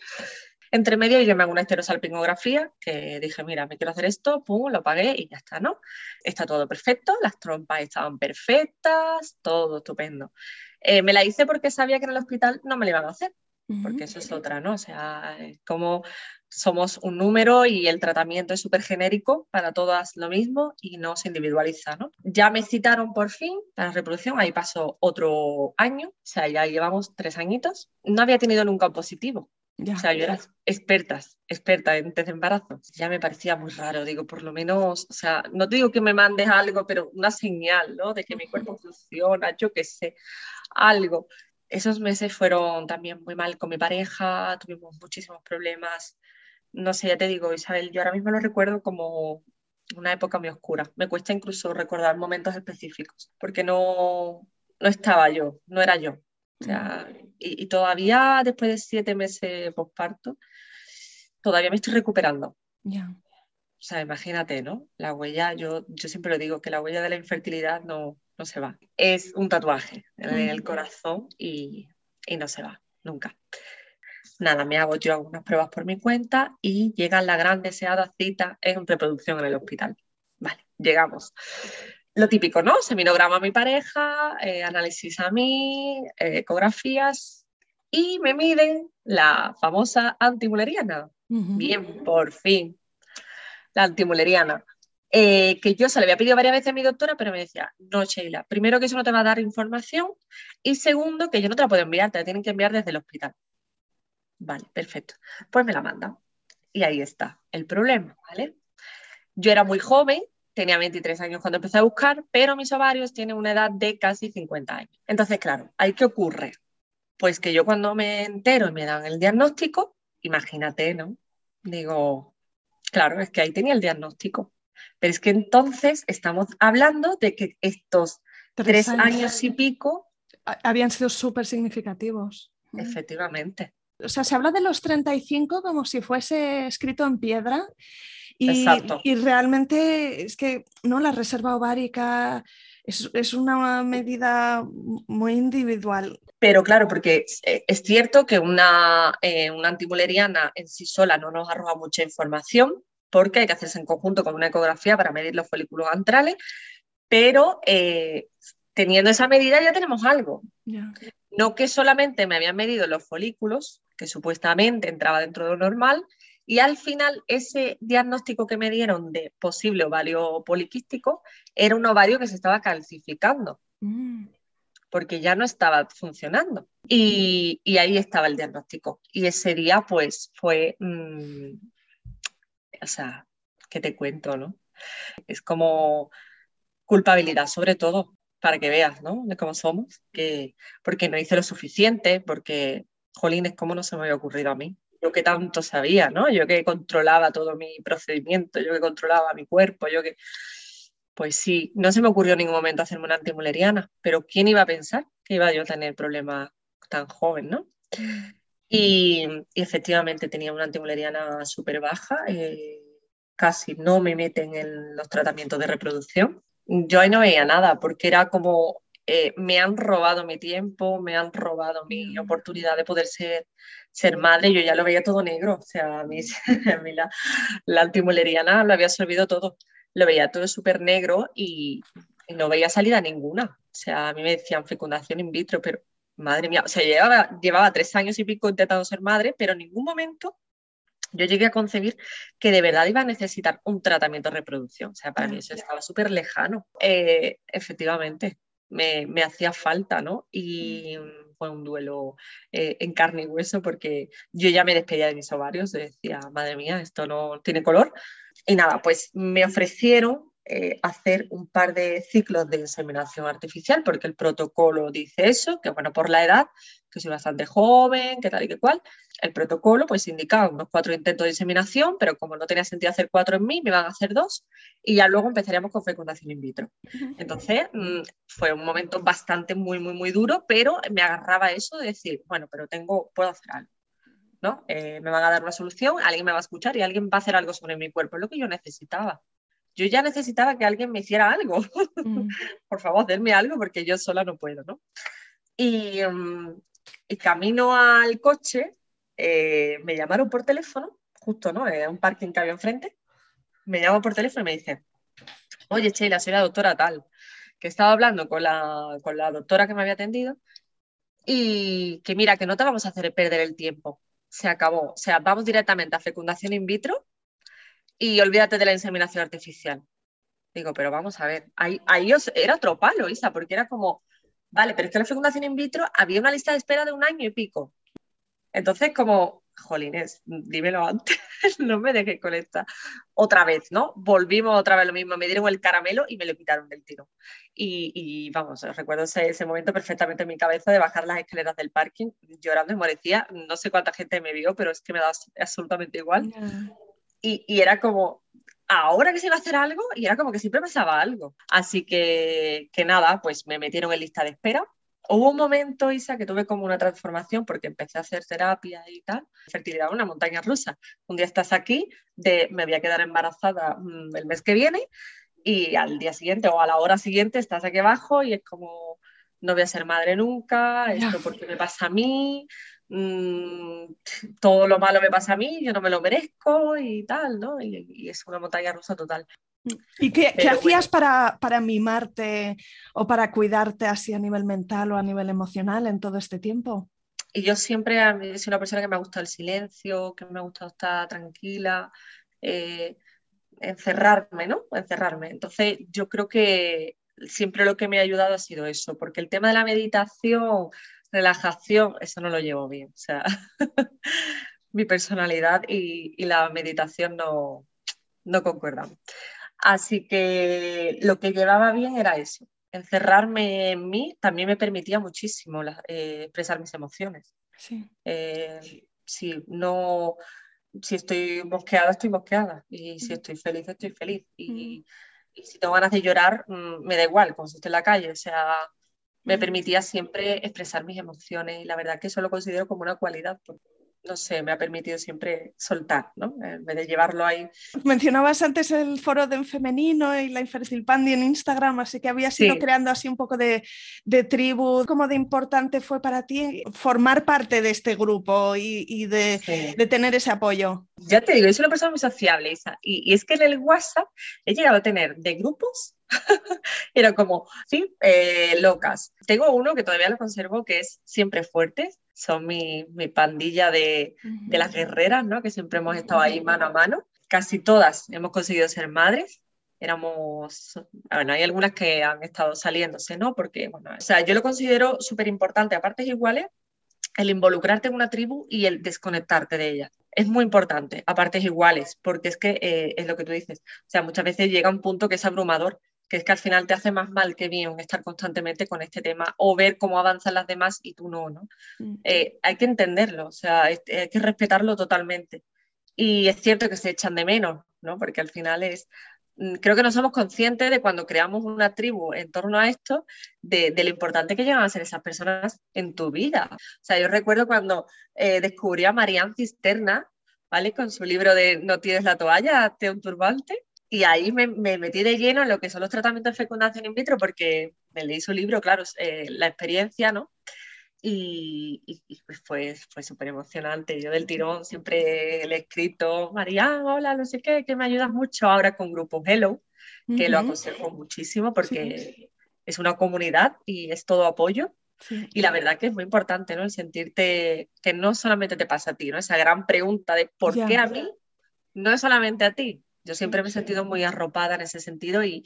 Entre medio yo me hago una esterosalpingografía, que dije, mira, me quiero hacer esto, pum, lo pagué y ya está, ¿no? Está todo perfecto, las trompas estaban perfectas, todo estupendo. Eh, me la hice porque sabía que en el hospital no me la iban a hacer, porque eso es otra, ¿no? O sea, como somos un número y el tratamiento es súper genérico, para todas lo mismo y no se individualiza, ¿no? Ya me citaron por fin para la reproducción, ahí pasó otro año, o sea, ya llevamos tres añitos. No había tenido nunca un positivo, o sea, yo era experta, experta en test de embarazo. Ya me parecía muy raro, digo, por lo menos, o sea, no te digo que me mandes algo, pero una señal, ¿no? De que mi cuerpo funciona, yo qué sé, algo. Esos meses fueron también muy mal con mi pareja, tuvimos muchísimos problemas. No sé, ya te digo, Isabel, yo ahora mismo lo recuerdo como una época muy oscura. Me cuesta incluso recordar momentos específicos, porque no, no estaba yo, no era yo. O sea, y, todavía después de siete meses posparto, todavía me estoy recuperando. Ya. O sea, imagínate, ¿no? La huella, yo, yo siempre lo digo, que la huella de la infertilidad no, no se va. Es un tatuaje en el corazón y, y no se va, nunca. Nada, me hago yo algunas pruebas por mi cuenta y llega la gran deseada cita en reproducción en el hospital. Vale, llegamos lo típico, ¿no? Seminograma a mi pareja, eh, análisis a mí, eh, ecografías y me miden la famosa antimuleriana. Bien, por fin. La antimuleriana. Eh, que yo se le había pedido varias veces a mi doctora, pero me decía, no, Sheila, primero que eso no te va a dar información y segundo que yo no te la puedo enviar, te la tienen que enviar desde el hospital. Vale, perfecto. Pues me la manda. Y ahí está el problema, ¿vale? Yo era muy joven, tenía 23 años cuando empecé a buscar, pero mis ovarios tienen una edad de casi 50 años. Entonces, claro, ¿ahí qué ocurre? Pues que yo cuando me entero y me dan el diagnóstico, imagínate, ¿no? Digo, claro, es que ahí tenía el diagnóstico. Pero es que entonces estamos hablando de que estos tres, años. y pico habían sido súper significativos. Efectivamente. O sea, se habla de los 35 como si fuese escrito en piedra y, realmente es que ¿no? la reserva ovárica es, una medida muy individual. Pero claro, porque es cierto que una, eh, una antimuleriana en sí sola no nos arroja mucha información, porque hay que hacerse en conjunto con una ecografía para medir los folículos antrales, pero eh, teniendo esa medida ya tenemos algo. No que solamente me habían medido los folículos, que supuestamente entraba dentro de lo normal, y al final, ese diagnóstico que me dieron de posible ovario poliquístico era un ovario que se estaba calcificando, mm. porque ya no estaba funcionando. Y, ahí estaba el diagnóstico. Y ese día, pues, fue, mm, o sea, ¿qué te cuento, no? Es como culpabilidad, sobre todo, para que veas, ¿no? De cómo somos, que, porque no hice lo suficiente, porque, jolines, ¿cómo no se me había ocurrido a mí? Yo que tanto sabía, ¿no? Yo que controlaba todo mi procedimiento, yo que controlaba mi cuerpo, yo que... Pues sí, no se me ocurrió en ningún momento hacerme una antimuleriana, pero ¿quién iba a pensar que iba yo a tener problemas tan joven, ¿no? Y, efectivamente tenía una antimuleriana súper baja, eh, casi no me meten en los tratamientos de reproducción. Yo ahí no veía nada, porque era como eh, me han robado mi tiempo, me han robado mi oportunidad de poder ser, ser madre. Yo ya lo veía todo negro, o sea, a mí, la, la antimuleriana lo había absorbido todo. Lo veía todo súper negro y, no veía salida ninguna. O sea, a mí me decían fecundación in vitro, pero madre mía, o sea, llevaba, llevaba tres años y pico intentando ser madre, pero en ningún momento yo llegué a concebir que de verdad iba a necesitar un tratamiento de reproducción. O sea, para mí eso estaba súper lejano. Eh, efectivamente, me, hacía falta, ¿no? Y mm. fue un duelo eh, en carne y hueso porque yo ya me despedía de mis ovarios, decía, madre mía, esto no tiene color. Y nada, pues me ofrecieron eh, hacer un par de ciclos de inseminación artificial, porque el protocolo dice eso, que bueno, por la edad, que soy bastante joven, que tal y que cual. El protocolo pues indicaba unos cuatro intentos de inseminación, pero como no tenía sentido hacer cuatro en mí, me iban a hacer dos y ya luego empezaríamos con fecundación in vitro. Entonces mm, fue un momento bastante muy, muy, muy duro, pero me agarraba eso de decir, bueno, pero tengo, puedo hacer algo. ¿no? Eh, me van a dar una solución, alguien me va a escuchar y alguien va a hacer algo sobre mi cuerpo, es lo que yo necesitaba yo ya necesitaba que alguien me hiciera algo. Mm. Por favor, denme algo porque yo sola no puedo, ¿no? Y, mm, camino al coche, eh, me llamaron por teléfono, justo, ¿no? En un parking que había enfrente. Me llaman por teléfono y me dicen, oye, Sheila, soy la doctora tal, que estaba hablando con la, con la doctora que me había atendido y que mira, que no te vamos a hacer perder el tiempo. Se acabó. O sea, vamos directamente a fecundación in vitro y olvídate de la inseminación artificial. Digo, pero vamos a ver, ahí, ahí era otro palo, Isa, porque era como, vale, pero es que la fecundación in vitro había una lista de espera de un año y pico. Entonces, como, jolines, dímelo antes, no me dejes con esta. Otra vez, ¿no? Volvimos otra vez lo mismo, me dieron el caramelo y me lo quitaron del tiro. Y, vamos, recuerdo ese, momento perfectamente en mi cabeza de bajar las escaleras del parking, llorando y morecía. No sé cuánta gente me vio, pero es que me da absolutamente igual y, era como, ahora que se iba a hacer algo, y era como que siempre pasaba algo. Así que, que nada, pues me metieron en lista de espera. Hubo un momento, Isa, que tuve como una transformación porque empecé a hacer terapia y tal. Fertilidad, una montaña rusa. Un día estás aquí, de me voy a quedar embarazada mm, el mes que viene, y al día siguiente o a la hora siguiente estás aquí abajo y es como, no voy a ser madre nunca, esto porque me pasa a mí, Mm, todo lo malo me pasa a mí, yo no me lo merezco y tal, ¿no? Y, es una montaña rusa total. ¿Y qué, hacías para, para, mimarte o para cuidarte así a nivel mental o a nivel emocional en todo este tiempo? Y yo siempre he sido una persona que me ha gustado el silencio, que me ha gustado estar tranquila, eh, encerrarme, ¿no? Encerrarme. Entonces, yo creo que siempre lo que me ha ayudado ha sido eso, porque el tema de la meditación relajación, eso no lo llevo bien. O sea, mi personalidad y, la meditación no, no concuerdan. Así que lo que llevaba bien era eso. Encerrarme en mí también me permitía muchísimo eh, expresar mis emociones. Sí. Eh, si no, si estoy mosqueada, estoy mosqueada. Y si estoy feliz, estoy feliz. Y, y si tengo ganas de llorar, mm, me da igual, como si estoy en la calle. O sea, me permitía siempre expresar mis emociones y la verdad que eso lo considero como una cualidad no sé, me ha permitido siempre soltar, ¿no? En vez de llevarlo ahí. Mencionabas antes el foro de en femenino y la Infertilpandi en Instagram, así que habías ido creando así un poco de, tribu. ¿Cómo de importante fue para ti formar parte de este grupo y, de, tener ese apoyo? Ya te digo, yo soy una persona muy sociable, Isa, y, es que en el WhatsApp he llegado a tener de grupos era como, sí, eh, locas. Tengo uno que todavía lo conservo que es siempre fuerte, son mi, pandilla de, las guerreras, ¿no? Que siempre hemos estado ahí mano a mano. Casi todas hemos conseguido ser madres. Éramos, bueno, hay algunas que han estado saliéndose, ¿no? Porque, bueno, o sea, yo lo considero súper importante a partes iguales el involucrarte en una tribu y el desconectarte de ella. Es muy importante, a partes iguales, porque es que eh, es lo que tú dices. O sea, muchas veces llega un punto que es abrumador que es que al final te hace más mal que bien estar constantemente con este tema o ver cómo avanzan las demás y tú no, ¿no? Mm. Eh, hay que entenderlo, o sea, hay, que respetarlo totalmente. Y es cierto que se echan de menos, ¿no? Porque al final es, mm, creo que no somos conscientes de cuando creamos una tribu en torno a esto, de, lo importante que llegan a ser esas personas en tu vida. O sea, yo recuerdo cuando eh, descubrí a Marianne Cisterna, ¿vale? Con su libro de No tienes la toalla, hazte un turbante y ahí me, metí de lleno en lo que son los tratamientos de fecundación in vitro porque me leí su libro, claro, eh, la experiencia, ¿no? Y, pues fue, fue súper emocionante. Yo del tirón siempre le he escrito, María, hola, no sé qué, que me ayudas mucho ahora con Grupo Hello, que lo aconsejo muchísimo porque es una comunidad y es todo apoyo. Y la verdad que es muy importante, ¿no? El sentirte que no solamente te pasa a ti, ¿no? Esa gran pregunta de ¿por qué a mí? No es solamente a ti, yo siempre me he sentido muy arropada en ese sentido y,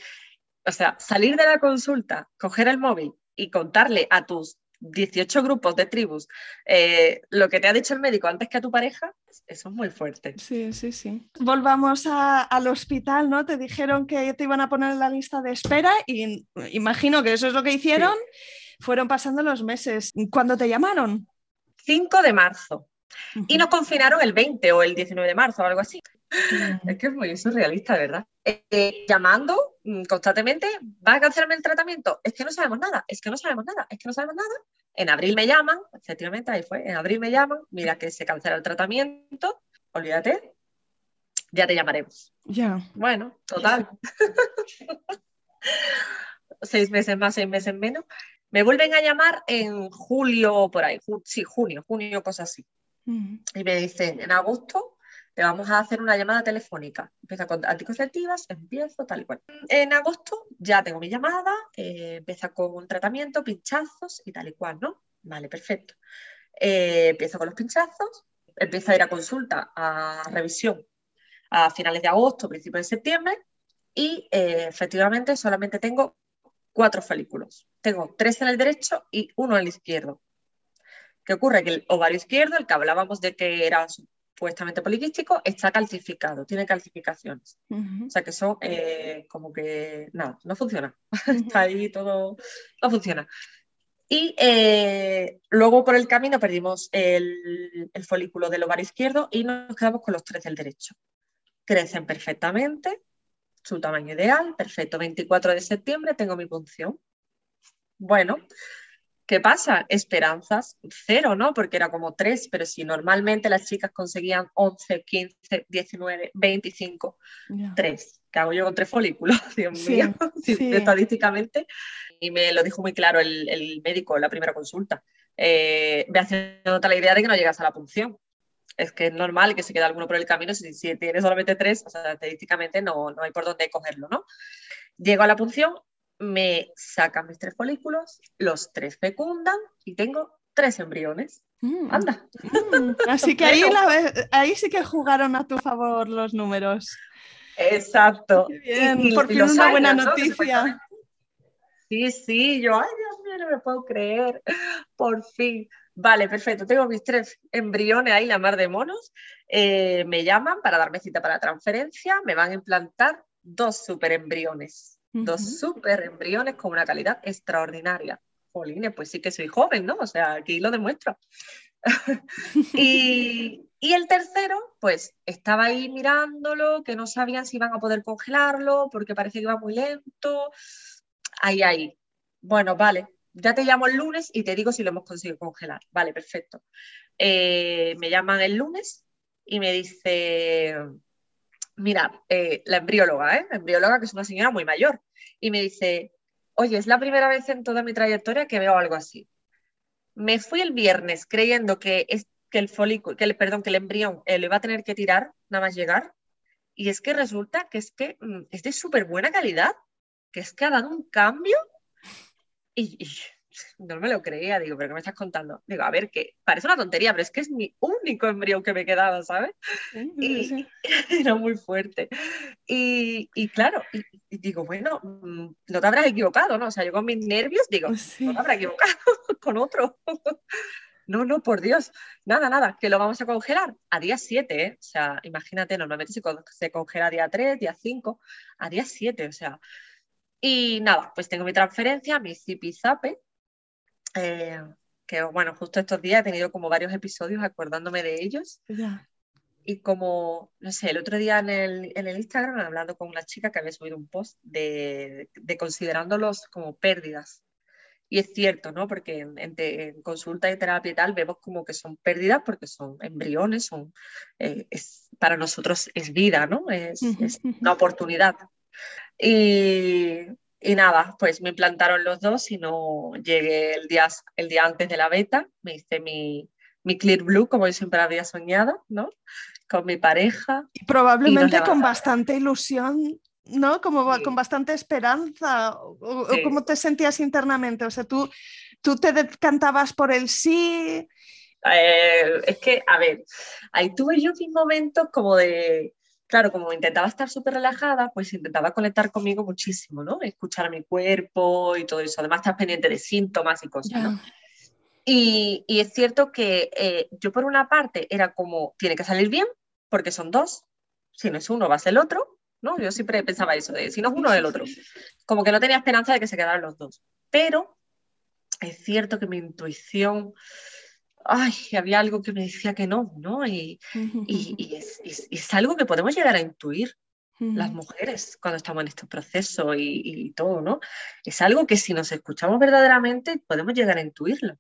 o sea, salir de la consulta, coger el móvil y contarle a tus 18 grupos de tribus eh, lo que te ha dicho el médico antes que a tu pareja, eso es muy fuerte. Sí, sí, sí. Volvamos al hospital, ¿no? Te dijeron que te iban a poner en la lista de espera y imagino que eso es lo que hicieron. Fueron pasando los meses. ¿Cuándo te llamaron? 5 de marzo. Y nos confinaron el 20 o el 19 de marzo o algo así. Es que es muy surrealista, ¿verdad? Eh, llamando mm, constantemente, ¿va a cancelarme el tratamiento? Es que no sabemos nada, es que no sabemos nada, es que no sabemos nada. En abril me llaman, efectivamente ahí fue, en abril me llaman, mira que se cancela el tratamiento, olvídate, ya te llamaremos. Ya. Bueno, total. seis meses más, seis meses menos. Me vuelven a llamar en julio, por ahí, sí, junio, junio, cosas así. Y me dicen, en agosto te vamos a hacer una llamada telefónica. Empieza con anticonceptivas, empiezo tal y cual. En agosto ya tengo mi llamada, eh, empieza con un tratamiento, pinchazos y tal y cual, ¿no? Vale, perfecto. Eh, empiezo con los pinchazos, empiezo a ir a consulta, a revisión a finales de agosto, principios de septiembre, y eh, efectivamente solamente tengo cuatro folículos. Tengo tres en el derecho y uno en el izquierdo. ¿Qué ocurre? Que el ovario izquierdo, el que hablábamos de que era supuestamente poliquístico, está calcificado, tiene calcificaciones. O sea que eso eh, como que nada, no funciona. está ahí todo, no funciona. Y eh, luego por el camino perdimos el, el, folículo del ovario izquierdo y nos quedamos con los tres del derecho. Crecen perfectamente, su tamaño ideal, perfecto. 24 de septiembre tengo mi punción. Bueno, ¿Qué pasa? Esperanzas cero, ¿no? Porque era como tres, pero si normalmente las chicas conseguían 11, 15, 19, 25, tres. ¿Qué hago yo con tres folículos? Dios mío, estadísticamente. Y me lo dijo muy claro el, médico en la primera consulta. Eh, me haciendo la idea de que no llegas a la punción. Es que es normal que se quede alguno por el camino. Si, si tienes solamente tres, o sea, estadísticamente no, no hay por dónde cogerlo, ¿no? Llego a la punción me sacan mis tres folículos, los tres fecundan y tengo tres embriones. Mm. Anda. Mm. Así que ahí, ahí, sí que jugaron a tu favor los números. Exacto. bien, por fin una buena noticia. Sí, sí, yo, ay Dios mío, no me puedo creer. Por fin. Vale, perfecto. Tengo mis tres embriones ahí, la mar de monos. Eh, me llaman para darme cita para transferencia. Me van a implantar dos dos super embriones con una calidad extraordinaria. Jolines, pues sí que soy joven, ¿no? O sea, aquí lo demuestro. y, y, el tercero, pues estaba ahí mirándolo, que no sabían si iban a poder congelarlo, porque parece que iba muy lento. Ahí, ahí. Bueno, vale, ya te llamo el lunes y te digo si lo hemos conseguido congelar. Vale, perfecto. Eh, me llaman el lunes y me dice, mira, eh, la embrióloga, ¿eh? Embrióloga que es una señora muy mayor, y me dice, oye, es la primera vez en toda mi trayectoria que veo algo así. Me fui el viernes creyendo que, es, que el folículo, que el, perdón, que el embrión eh, lo iba a tener que tirar nada más llegar, y es que resulta que es que mm, es de súper buena calidad, que es que ha dado un cambio y no me lo creía, digo, ¿pero qué me estás contando? Digo, a ver, que parece una tontería, pero es que es mi único embrión que me quedaba, ¿sabes? y era muy fuerte. Y, y claro, y, digo, bueno, mm, no te habrás equivocado, ¿no? O sea, yo con mis nervios digo, no te habrás equivocado con otro. No, no, por Dios. Nada, nada, que lo vamos a congelar a día 7, ¿eh? O sea, imagínate, normalmente se, se congela día 3, día 5, a día 7, o sea. Y nada, pues tengo mi transferencia, mi zipizape, eh, que bueno, justo estos días he tenido como varios episodios acordándome de ellos. Y como, no sé, el otro día en el, en el, Instagram hablando con una chica que había subido un post de, de considerándolos como pérdidas. Y es cierto, ¿no? Porque en, consulta y terapia y tal vemos como que son pérdidas porque son embriones, son, eh, es, para nosotros es vida, ¿no? Es, es una oportunidad. Y, y nada, pues me implantaron los dos y no llegué el día, el día antes de la beta, me hice mi, mi Clear Blue, como yo siempre había soñado, ¿no? Con mi pareja. Y probablemente con bastante ilusión, ¿no? Como con bastante esperanza. O, ¿Cómo te sentías internamente? O sea, tú, tú te decantabas por el sí. Eh, es que, a ver, ahí tuve yo mis momentos como de, claro, como intentaba estar súper relajada, pues intentaba conectar conmigo muchísimo, ¿no? Escuchar a mi cuerpo y todo eso. Además, estar pendiente de síntomas y cosas, ¿no? Y, es cierto que eh, yo por una parte era como, tiene que salir bien, porque son dos, si no es uno va a ser el otro, ¿no? Yo siempre pensaba eso, de si no es uno es el otro. Como que no tenía esperanza de que se quedaran los dos. Pero es cierto que mi intuición ay, había algo que me decía que no, ¿no? Y, y, es, es, algo que podemos llegar a intuir las mujeres cuando estamos en este proceso y, todo, ¿no? Es algo que si nos escuchamos verdaderamente podemos llegar a intuirlo,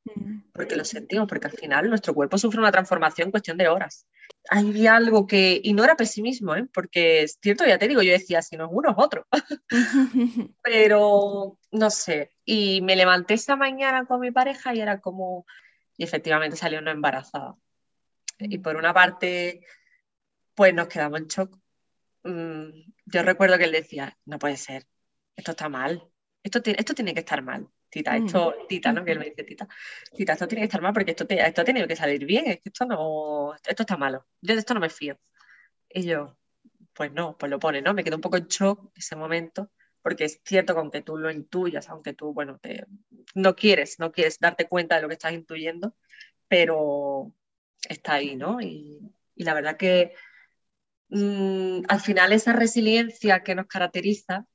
porque lo sentimos, porque al final nuestro cuerpo sufre una transformación en cuestión de horas. Había algo que, y no era pesimismo, ¿eh? porque es cierto, ya te digo, yo decía, si no es uno es otro, pero no sé, y me levanté esa mañana con mi pareja y era como, y efectivamente salió no embarazada. Y por una parte, pues nos quedamos en shock Mm, yo recuerdo que él decía, no puede ser, esto está mal, esto, esto tiene que estar mal, tita, esto, tita, ¿no? Que él me dice, tita, tita, esto tiene que estar mal porque esto, esto ha tenido que salir bien, es que esto no, esto está malo, yo de esto no me fío. Y yo, pues no, pues lo pone, ¿no? Me quedo un poco en shock ese momento, porque es cierto que aunque tú lo intuyas, aunque tú, bueno, te, no quieres, no quieres darte cuenta de lo que estás intuyendo, pero está ahí, ¿no? Y, y la verdad que Mm, al final esa resiliencia que nos caracteriza,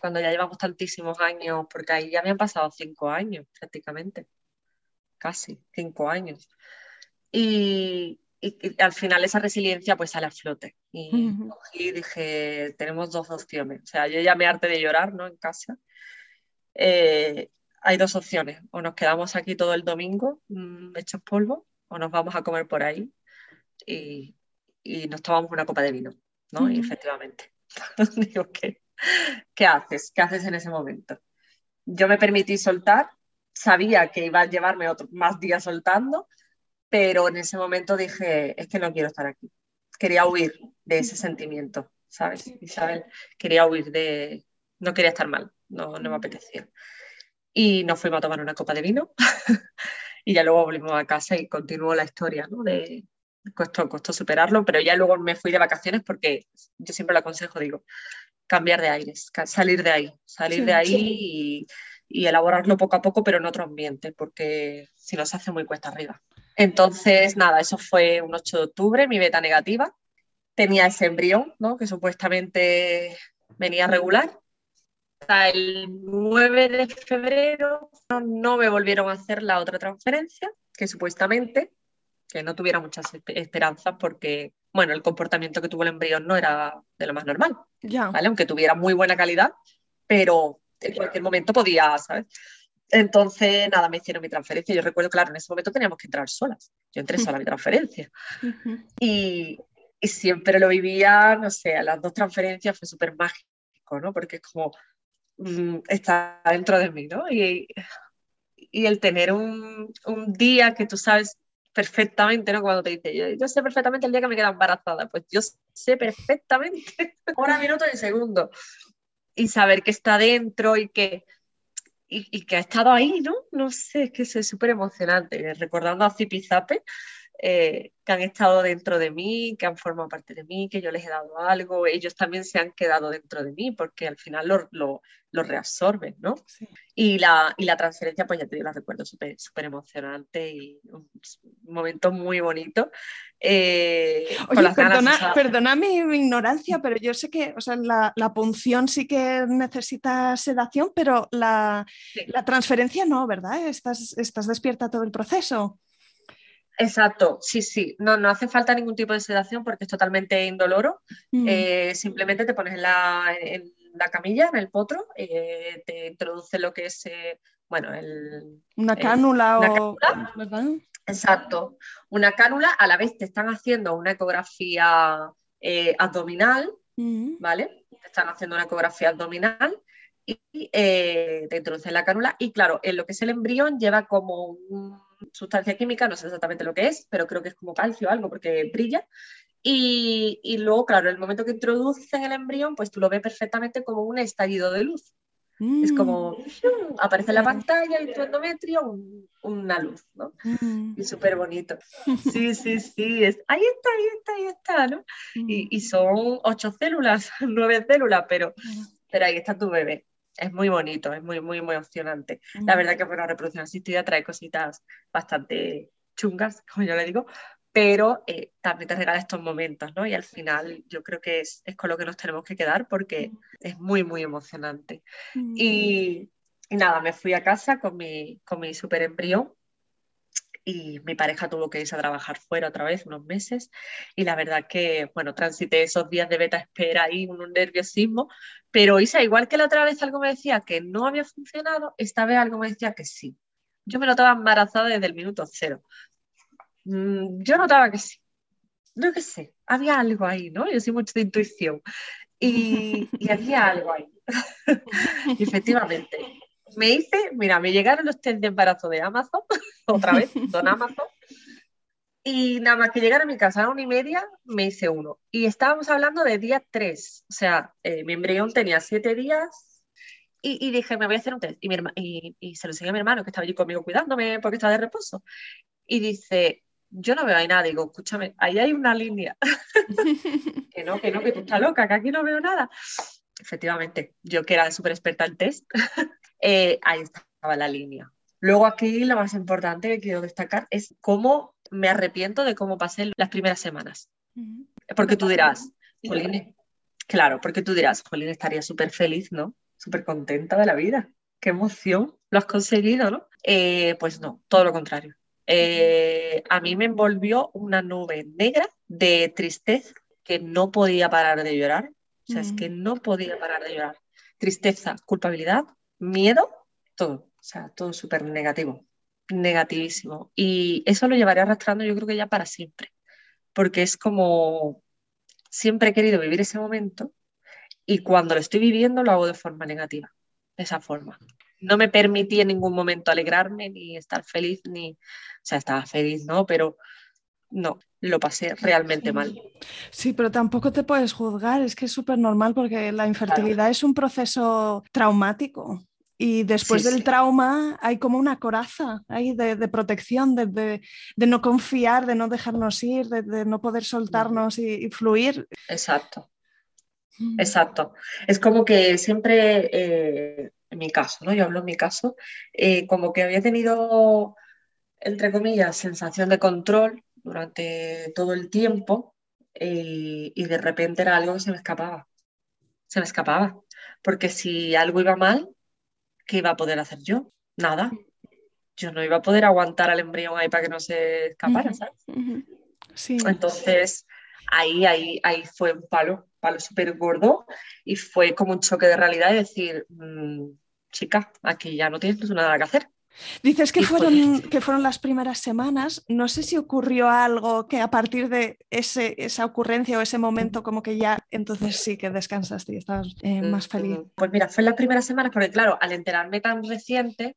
cuando ya llevamos tantísimos años, porque ahí ya habían pasado cinco años prácticamente, casi cinco años. Y, al final esa resiliencia pues sale a flote. Y, dije, tenemos dos opciones. O sea, yo ya me arte de llorar ¿no? en casa. Eh, hay dos opciones. O nos quedamos aquí todo el domingo mm, hechos polvo, o nos vamos a comer por ahí. Y, y nos tomamos una copa de vino, ¿no? Y efectivamente, digo, ¿qué, ¿qué haces? ¿Qué haces en ese momento? Yo me permití soltar, sabía que iba a llevarme otro, más días soltando, pero en ese momento dije, es que no quiero estar aquí. Quería huir de ese sentimiento, ¿sabes? Isabel, quería huir de, no quería estar mal, no, no me apetecía. Y nos fuimos a tomar una copa de vino y ya luego volvimos a casa y continuó la historia ¿no? de, costó, costó superarlo, pero ya luego me fui de vacaciones porque yo siempre lo aconsejo, digo, cambiar de aires, salir de ahí, salir de ahí y, elaborarlo poco a poco, pero en otro ambiente, porque si no se hace muy cuesta arriba. Entonces, nada, eso fue un 8 de octubre, mi beta negativa. Tenía ese embrión, ¿no? que supuestamente venía regular. Hasta el 9 de febrero no me volvieron a hacer la otra transferencia, que supuestamente que no tuviera muchas esperanzas porque, bueno, el comportamiento que tuvo el embrión no era de lo más normal, ¿vale? Aunque tuviera muy buena calidad, pero en cualquier momento podía, ¿sabes? Entonces, nada, me hicieron mi transferencia. Yo recuerdo, claro, en ese momento teníamos que entrar solas. Yo entré sola a mi transferencia. y, y, siempre lo vivía, no sé, a las dos transferencias fue súper mágico, ¿no? Porque es como, mm, está dentro de mí, ¿no? Y, y el tener un, un, día que tú sabes perfectamente, ¿no? Cuando te dice, yo, sé perfectamente el día que me queda embarazada, pues yo sé perfectamente hora, minuto y segundo. Y saber que está dentro y que, y, que ha estado ahí, ¿no? No sé, es que es súper emocionante. Recordando a Zipizape, eh, que han estado dentro de mí, que han formado parte de mí, que yo les he dado algo, ellos también se han quedado dentro de mí, porque al final lo, lo, lo reabsorben, ¿no? Y, la, y la transferencia, pues ya te digo, la recuerdo súper emocionante y un, momento muy bonito. Eh, Oye, perdona, perdona mi, ignorancia, pero yo sé que o sea, la, la, punción sí que necesita sedación, pero la, la transferencia no, ¿verdad? Estás, estás despierta todo el proceso. Exacto, sí, sí. No, no hace falta ningún tipo de sedación porque es totalmente indoloro. Mm. Eh, simplemente te pones en la, en la, camilla, en el potro, eh, te introduce lo que es, eh, bueno, el, una cánula o... Exacto, una cánula. A la vez te están haciendo una ecografía abdominal, mm. ¿vale? Te están haciendo una ecografía abdominal y te introducen la cánula. Y claro, en lo que es el embrión lleva como un sustancia química, no sé exactamente lo que es, pero creo que es como calcio o algo porque brilla. Y, y, luego, claro, el momento que introducen el embrión, pues tú lo ves perfectamente como un estallido de luz. Es como mm. aparece en la pantalla y tu endometrio una luz, ¿no? Mm. Y súper bonito. Sí, sí, sí, es, ahí está, ahí está, ahí está, ¿no? Y, mm. y, son ocho células, nueve células, pero, pero ahí está tu bebé es muy bonito, es muy, muy, muy emocionante. La verdad que bueno, la reproducción asistida trae cositas bastante chungas, como yo le digo, pero eh, también te regala estos momentos, ¿no? Y al final yo creo que es, con lo que nos tenemos que quedar porque es muy, muy emocionante. Y, nada, me fui a casa con mi, con mi super embrión y mi pareja tuvo que irse a trabajar fuera otra vez unos meses y la verdad que, bueno, transité esos días de beta espera y un nerviosismo, pero Isa, igual que la otra vez algo me decía que no había funcionado, esta vez algo me decía que sí. Yo me notaba embarazada desde el minuto cero. Mm, yo notaba que sí. No que sé, había algo ahí, ¿no? Yo soy mucho de intuición y, y había algo ahí. efectivamente, me hice, mira, me llegaron los test de embarazo de Amazon, otra vez, don Amazon, y nada más que llegar a mi casa a una y media, me hice uno. Y estábamos hablando de día tres, o sea, eh, mi embrión tenía siete días y, dije, me voy a hacer un test. Y, y, y, se lo enseñé a mi hermano, que estaba allí conmigo cuidándome porque estaba de reposo. Y dice, yo no veo ahí nada. Digo, escúchame, ahí hay una línea. que no, que no, que tú estás loca, que aquí no veo nada. Efectivamente, yo que era súper experta en test, Eh, ahí estaba la línea. Luego aquí lo más importante que quiero destacar es cómo me arrepiento de cómo pasé las primeras semanas. Porque tú dirás, claro, porque tú dirás, Jolín estaría súper feliz, ¿no? Súper contenta de la vida. Qué emoción, lo has conseguido, ¿no? Eh, pues no, todo lo contrario. Eh, a mí me envolvió una nube negra de tristeza que no podía parar de llorar. O sea, es que no podía parar de llorar. Tristeza, culpabilidad, miedo, todo, o sea, todo súper negativo, negativísimo. Y eso lo llevaré arrastrando yo creo que ya para siempre, porque es como siempre he querido vivir ese momento y cuando lo estoy viviendo lo hago de forma negativa, de esa forma. No me permití en ningún momento alegrarme ni estar feliz, ni, o sea, estaba feliz, ¿no? Pero no, lo pasé realmente mal. Sí, pero tampoco te puedes juzgar, es que es súper normal porque la infertilidad es un proceso traumático. Y después del trauma hay como una coraza ahí de, protección, de, no confiar, de no dejarnos ir, de, no poder soltarnos y, fluir. Exacto, mm. exacto. Es como que siempre, eh, en mi caso, ¿no? yo hablo en mi caso, eh, como que había tenido, entre comillas, sensación de control durante todo el tiempo eh, y de repente era algo que se me escapaba. Se me escapaba. Porque si algo iba mal, ¿qué iba a poder hacer yo? Nada. Yo no iba a poder aguantar al embrión ahí para que no se escapara, ¿sabes? Sí. Entonces, ahí, ahí, ahí fue un palo, palo súper gordo y fue como un choque de realidad y decir, mm, chica, aquí ya no tienes nada que hacer. Dices que fueron, que fueron las primeras semanas. No sé si ocurrió algo que a partir de ese, esa ocurrencia o ese momento, como que ya entonces sí que descansaste y estabas eh, más feliz. Pues mira, fue las primeras semanas, porque claro, al enterarme tan reciente,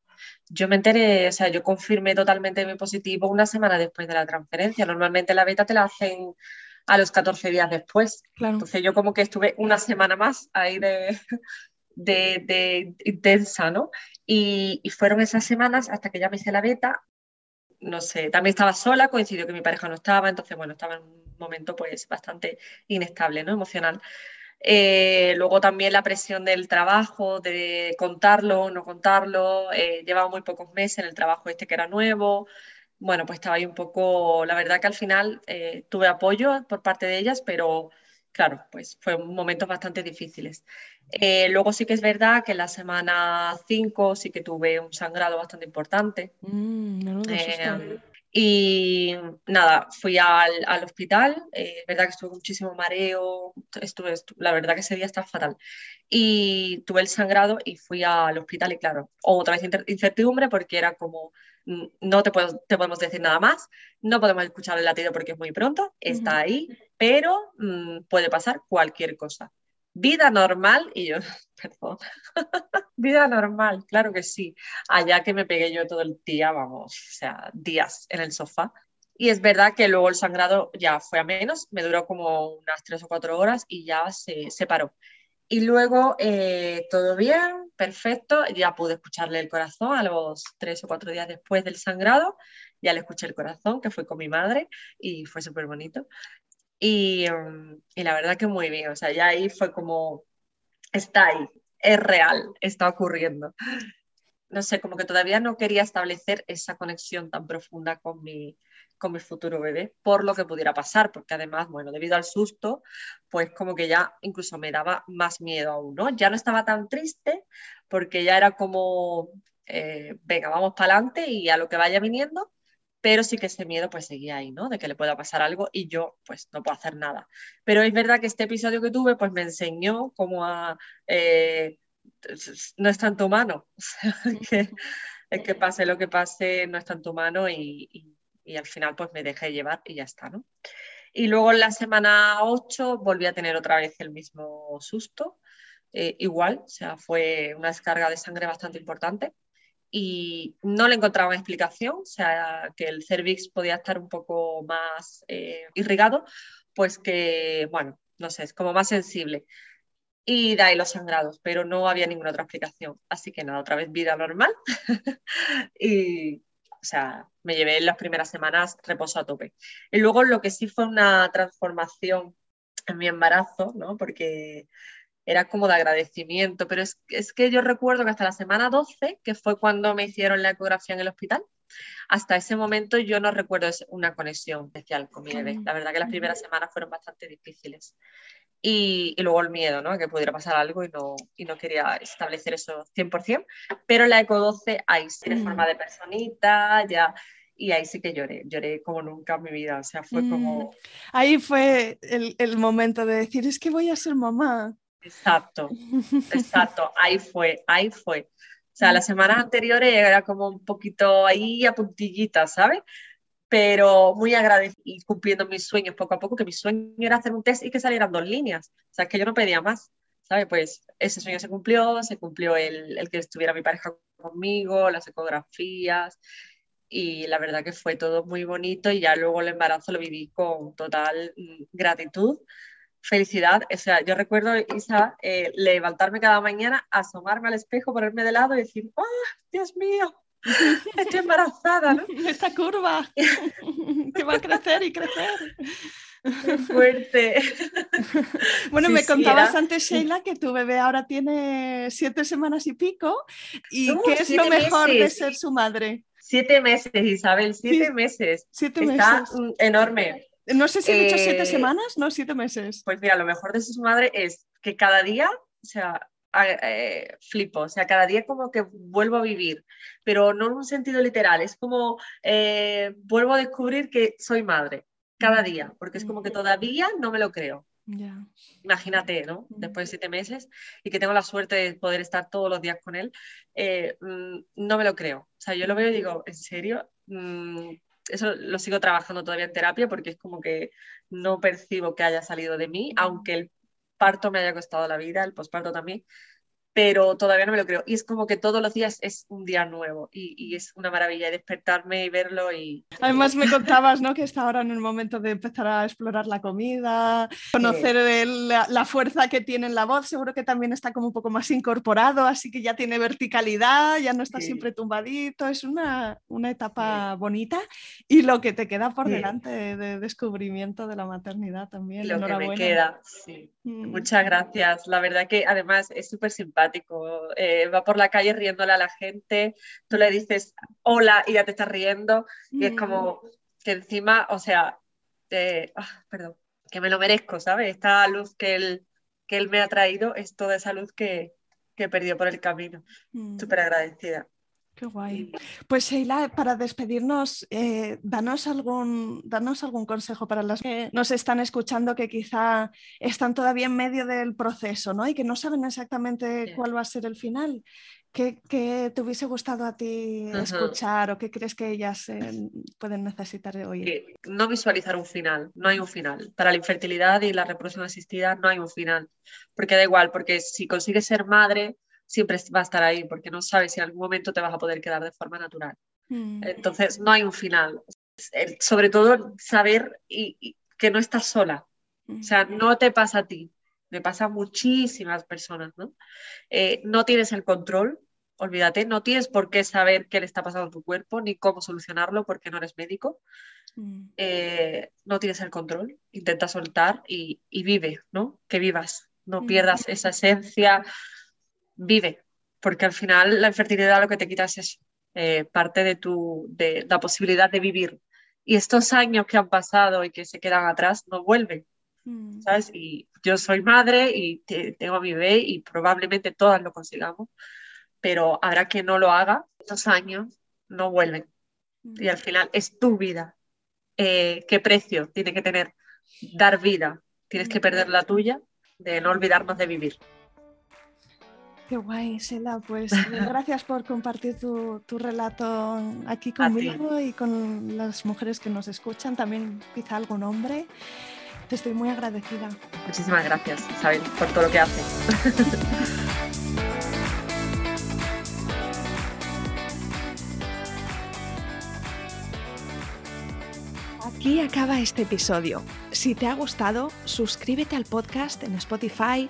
yo me enteré, o sea, yo confirmé totalmente mi positivo una semana después de la transferencia. Normalmente la beta te la hacen a los 14 días después. Entonces yo como que estuve una semana más ahí de, de, de intensa, ¿no? Y, fueron esas semanas hasta que ya me hice la beta. No sé, también estaba sola, coincidió que mi pareja no estaba, entonces, bueno, estaba en un momento pues bastante inestable, ¿no? Emocional. Eh, luego también la presión del trabajo, de contarlo, no contarlo. Eh, llevaba muy pocos meses en el trabajo este que era nuevo. Bueno, pues estaba ahí un poco, la verdad que al final eh, tuve apoyo por parte de ellas, pero claro, pues fueron momentos bastante difíciles. Eh, luego sí que es verdad que en la semana 5 sí que tuve un sangrado bastante importante. Mm, eh, y nada, fui al, hospital, eh, es verdad que estuve muchísimo mareo, estuve, la verdad que ese día estaba fatal. Y tuve el sangrado y fui al hospital y claro, otra vez incertidumbre porque era como, no te, te podemos decir nada más, no podemos escuchar el latido porque es muy pronto, está ahí, pero mm, puede pasar cualquier cosa. Vida normal, y yo, perdón, vida normal, claro que sí. Allá que me pegué yo todo el día, vamos, o sea, días en el sofá. Y es verdad que luego el sangrado ya fue a menos, me duró como unas tres o cuatro horas y ya se, se paró. Y luego eh, todo bien, perfecto, ya pude escucharle el corazón a los tres o cuatro días después del sangrado, ya le escuché el corazón, que fue con mi madre y fue súper bonito. Mm, y, la verdad que muy bien, o sea, ya ahí fue como, está ahí, es real, está ocurriendo. No sé, como que todavía no quería establecer esa conexión tan profunda con mi, con mi futuro bebé, por lo que pudiera pasar, porque además, bueno, debido al susto, pues como que ya incluso me daba más miedo aún, ¿no? Ya no estaba tan triste, porque ya era como, eh, venga, vamos para adelante y a lo que vaya viniendo, pero sí que ese miedo pues seguía ahí, ¿no? De que le pueda pasar algo y yo pues no puedo hacer nada. Pero es verdad que este episodio que tuve pues me enseñó cómo a... Eh, no está en tu mano, que, es que pase lo que pase, no está en tu mano y, y, al final pues me dejé llevar y ya está, ¿no? Y luego en la semana 8 volví a tener otra vez el mismo susto, eh, igual, o sea, fue una descarga de sangre bastante importante y no le encontraba explicación, o sea, que el cervix podía estar un poco más eh, irrigado, pues que, bueno, no sé, es como más sensible. Y de los sangrados, pero no había ninguna otra explicación. Así que nada, otra vez vida normal. y, o sea, me llevé en las primeras semanas reposo a tope. Y luego lo que sí fue una transformación en mi embarazo, ¿no? Porque era como de agradecimiento, pero es, es, que yo recuerdo que hasta la semana 12, que fue cuando me hicieron la ecografía en el hospital, hasta ese momento yo no recuerdo una conexión especial con mi bebé. La verdad que las primeras semanas fueron bastante difíciles. Y, y, luego el miedo, ¿no? Que pudiera pasar algo y no, y no quería establecer eso 100%, pero la ECO 12 ahí sí, de forma de personita, ya y ahí sí que lloré, lloré como nunca en mi vida, o sea, fue como... Mm. Ahí fue el, el, momento de decir, es que voy a ser mamá. Exacto, exacto, ahí fue, ahí fue. O sea, las semanas anteriores era como un poquito ahí a puntillitas, ¿sabes? Pero muy agradecida y cumpliendo mis sueños poco a poco, que mi sueño era hacer un test y que salieran dos líneas. O sea, que yo no pedía más, ¿sabes? Pues ese sueño se cumplió, se cumplió el, el que estuviera mi pareja conmigo, las ecografías, y la verdad que fue todo muy bonito y ya luego el embarazo lo viví con total mm, gratitud felicidad. O sea, yo recuerdo, Isa, eh, levantarme cada mañana, asomarme al espejo, ponerme de lado y decir, ¡ah, Dios mío! Estoy embarazada, ¿no? Esta curva que va a crecer y crecer. Qué fuerte. Bueno, me contabas antes, Sheila, que tu bebé ahora tiene siete semanas y pico. ¿Y qué es lo mejor de ser su madre? Siete meses, Isabel, siete meses. Siete Está enorme. No sé si he dicho siete eh, semanas, no, siete meses. Pues mira, lo mejor de ser su madre es que cada día, o sea, eh, flipo, o sea, cada día como que vuelvo a vivir, pero no en un sentido literal, es como eh, vuelvo a descubrir que soy madre cada día, porque es como que todavía no me lo creo. Imagínate, ¿no? Después de siete meses y que tengo la suerte de poder estar todos los días con él, mm, no me lo creo. O sea, yo lo veo y digo, ¿en serio? Mm, eso lo sigo trabajando todavía en terapia porque es como que no percibo que haya salido de mí, aunque el parto me haya costado la vida, el posparto también, pero todavía no me lo creo. Y es como que todos los días es un día nuevo y, es una maravilla despertarme y verlo. Y... Además me contabas ¿no? que está ahora en el momento de empezar a explorar la comida, conocer la, fuerza que tiene en la voz, seguro que también está como un poco más incorporado, así que ya tiene verticalidad, ya no está siempre tumbadito, es una, una etapa bonita y lo que te queda por delante de, descubrimiento de la maternidad también. Lo que me queda, sí. Mm. Muchas gracias. La verdad que además es súper simpático eh, va por la calle riéndole a la gente, tú le dices hola y ya te estás riendo, y es como que encima, o sea, ah, perdón, que me lo merezco, ¿sabes? Esta luz que él, que él me ha traído es toda esa luz que, que perdió por el camino. Mm. Súper agradecida. Qué guay. Pues Sheila, para despedirnos, eh, danos, algún, danos algún consejo para las que nos están escuchando que quizá están todavía en medio del proceso ¿no? y que no saben exactamente cuál va a ser el final. ¿Qué, te hubiese gustado a ti escuchar o qué crees que ellas eh, pueden necesitar hoy? No visualizar un final, no hay un final. Para la infertilidad y la reproducción asistida no hay un final, porque da igual, porque si consigues ser madre siempre va a estar ahí porque no sabes si en algún momento te vas a poder quedar de forma natural. Mm. Entonces, no hay un final. Sobre todo, saber y, que no estás sola. O sea, mm. no te pasa a ti, me pasa a muchísimas personas, ¿no? Eh, no tienes el control, olvídate, no tienes por qué saber qué le está pasando a tu cuerpo ni cómo solucionarlo porque no eres médico. Mm. Eh, no tienes el control, intenta soltar y, y, vive, ¿no? Que vivas, no pierdas esa esencia, vive, porque al final la infertilidad lo que te quita es eh, parte de, tu, de la posibilidad de vivir. Y estos años que han pasado y que se quedan atrás no vuelven, mm. ¿sabes? Y yo soy madre y tengo a mi bebé y probablemente todas lo consigamos, pero habrá que no lo haga, estos años no vuelven. y al final es tu vida. Eh, ¿Qué precio tiene que tener dar vida? Tienes que perder la tuya de no olvidarnos de vivir. Qué guay, Sela. Pues gracias por compartir tu, relato aquí conmigo y con las mujeres que nos escuchan, también quizá algún hombre. Te estoy muy agradecida. Muchísimas gracias, Isabel, por todo lo que haces. Aquí acaba este episodio. Si te ha gustado, suscríbete al podcast en Spotify,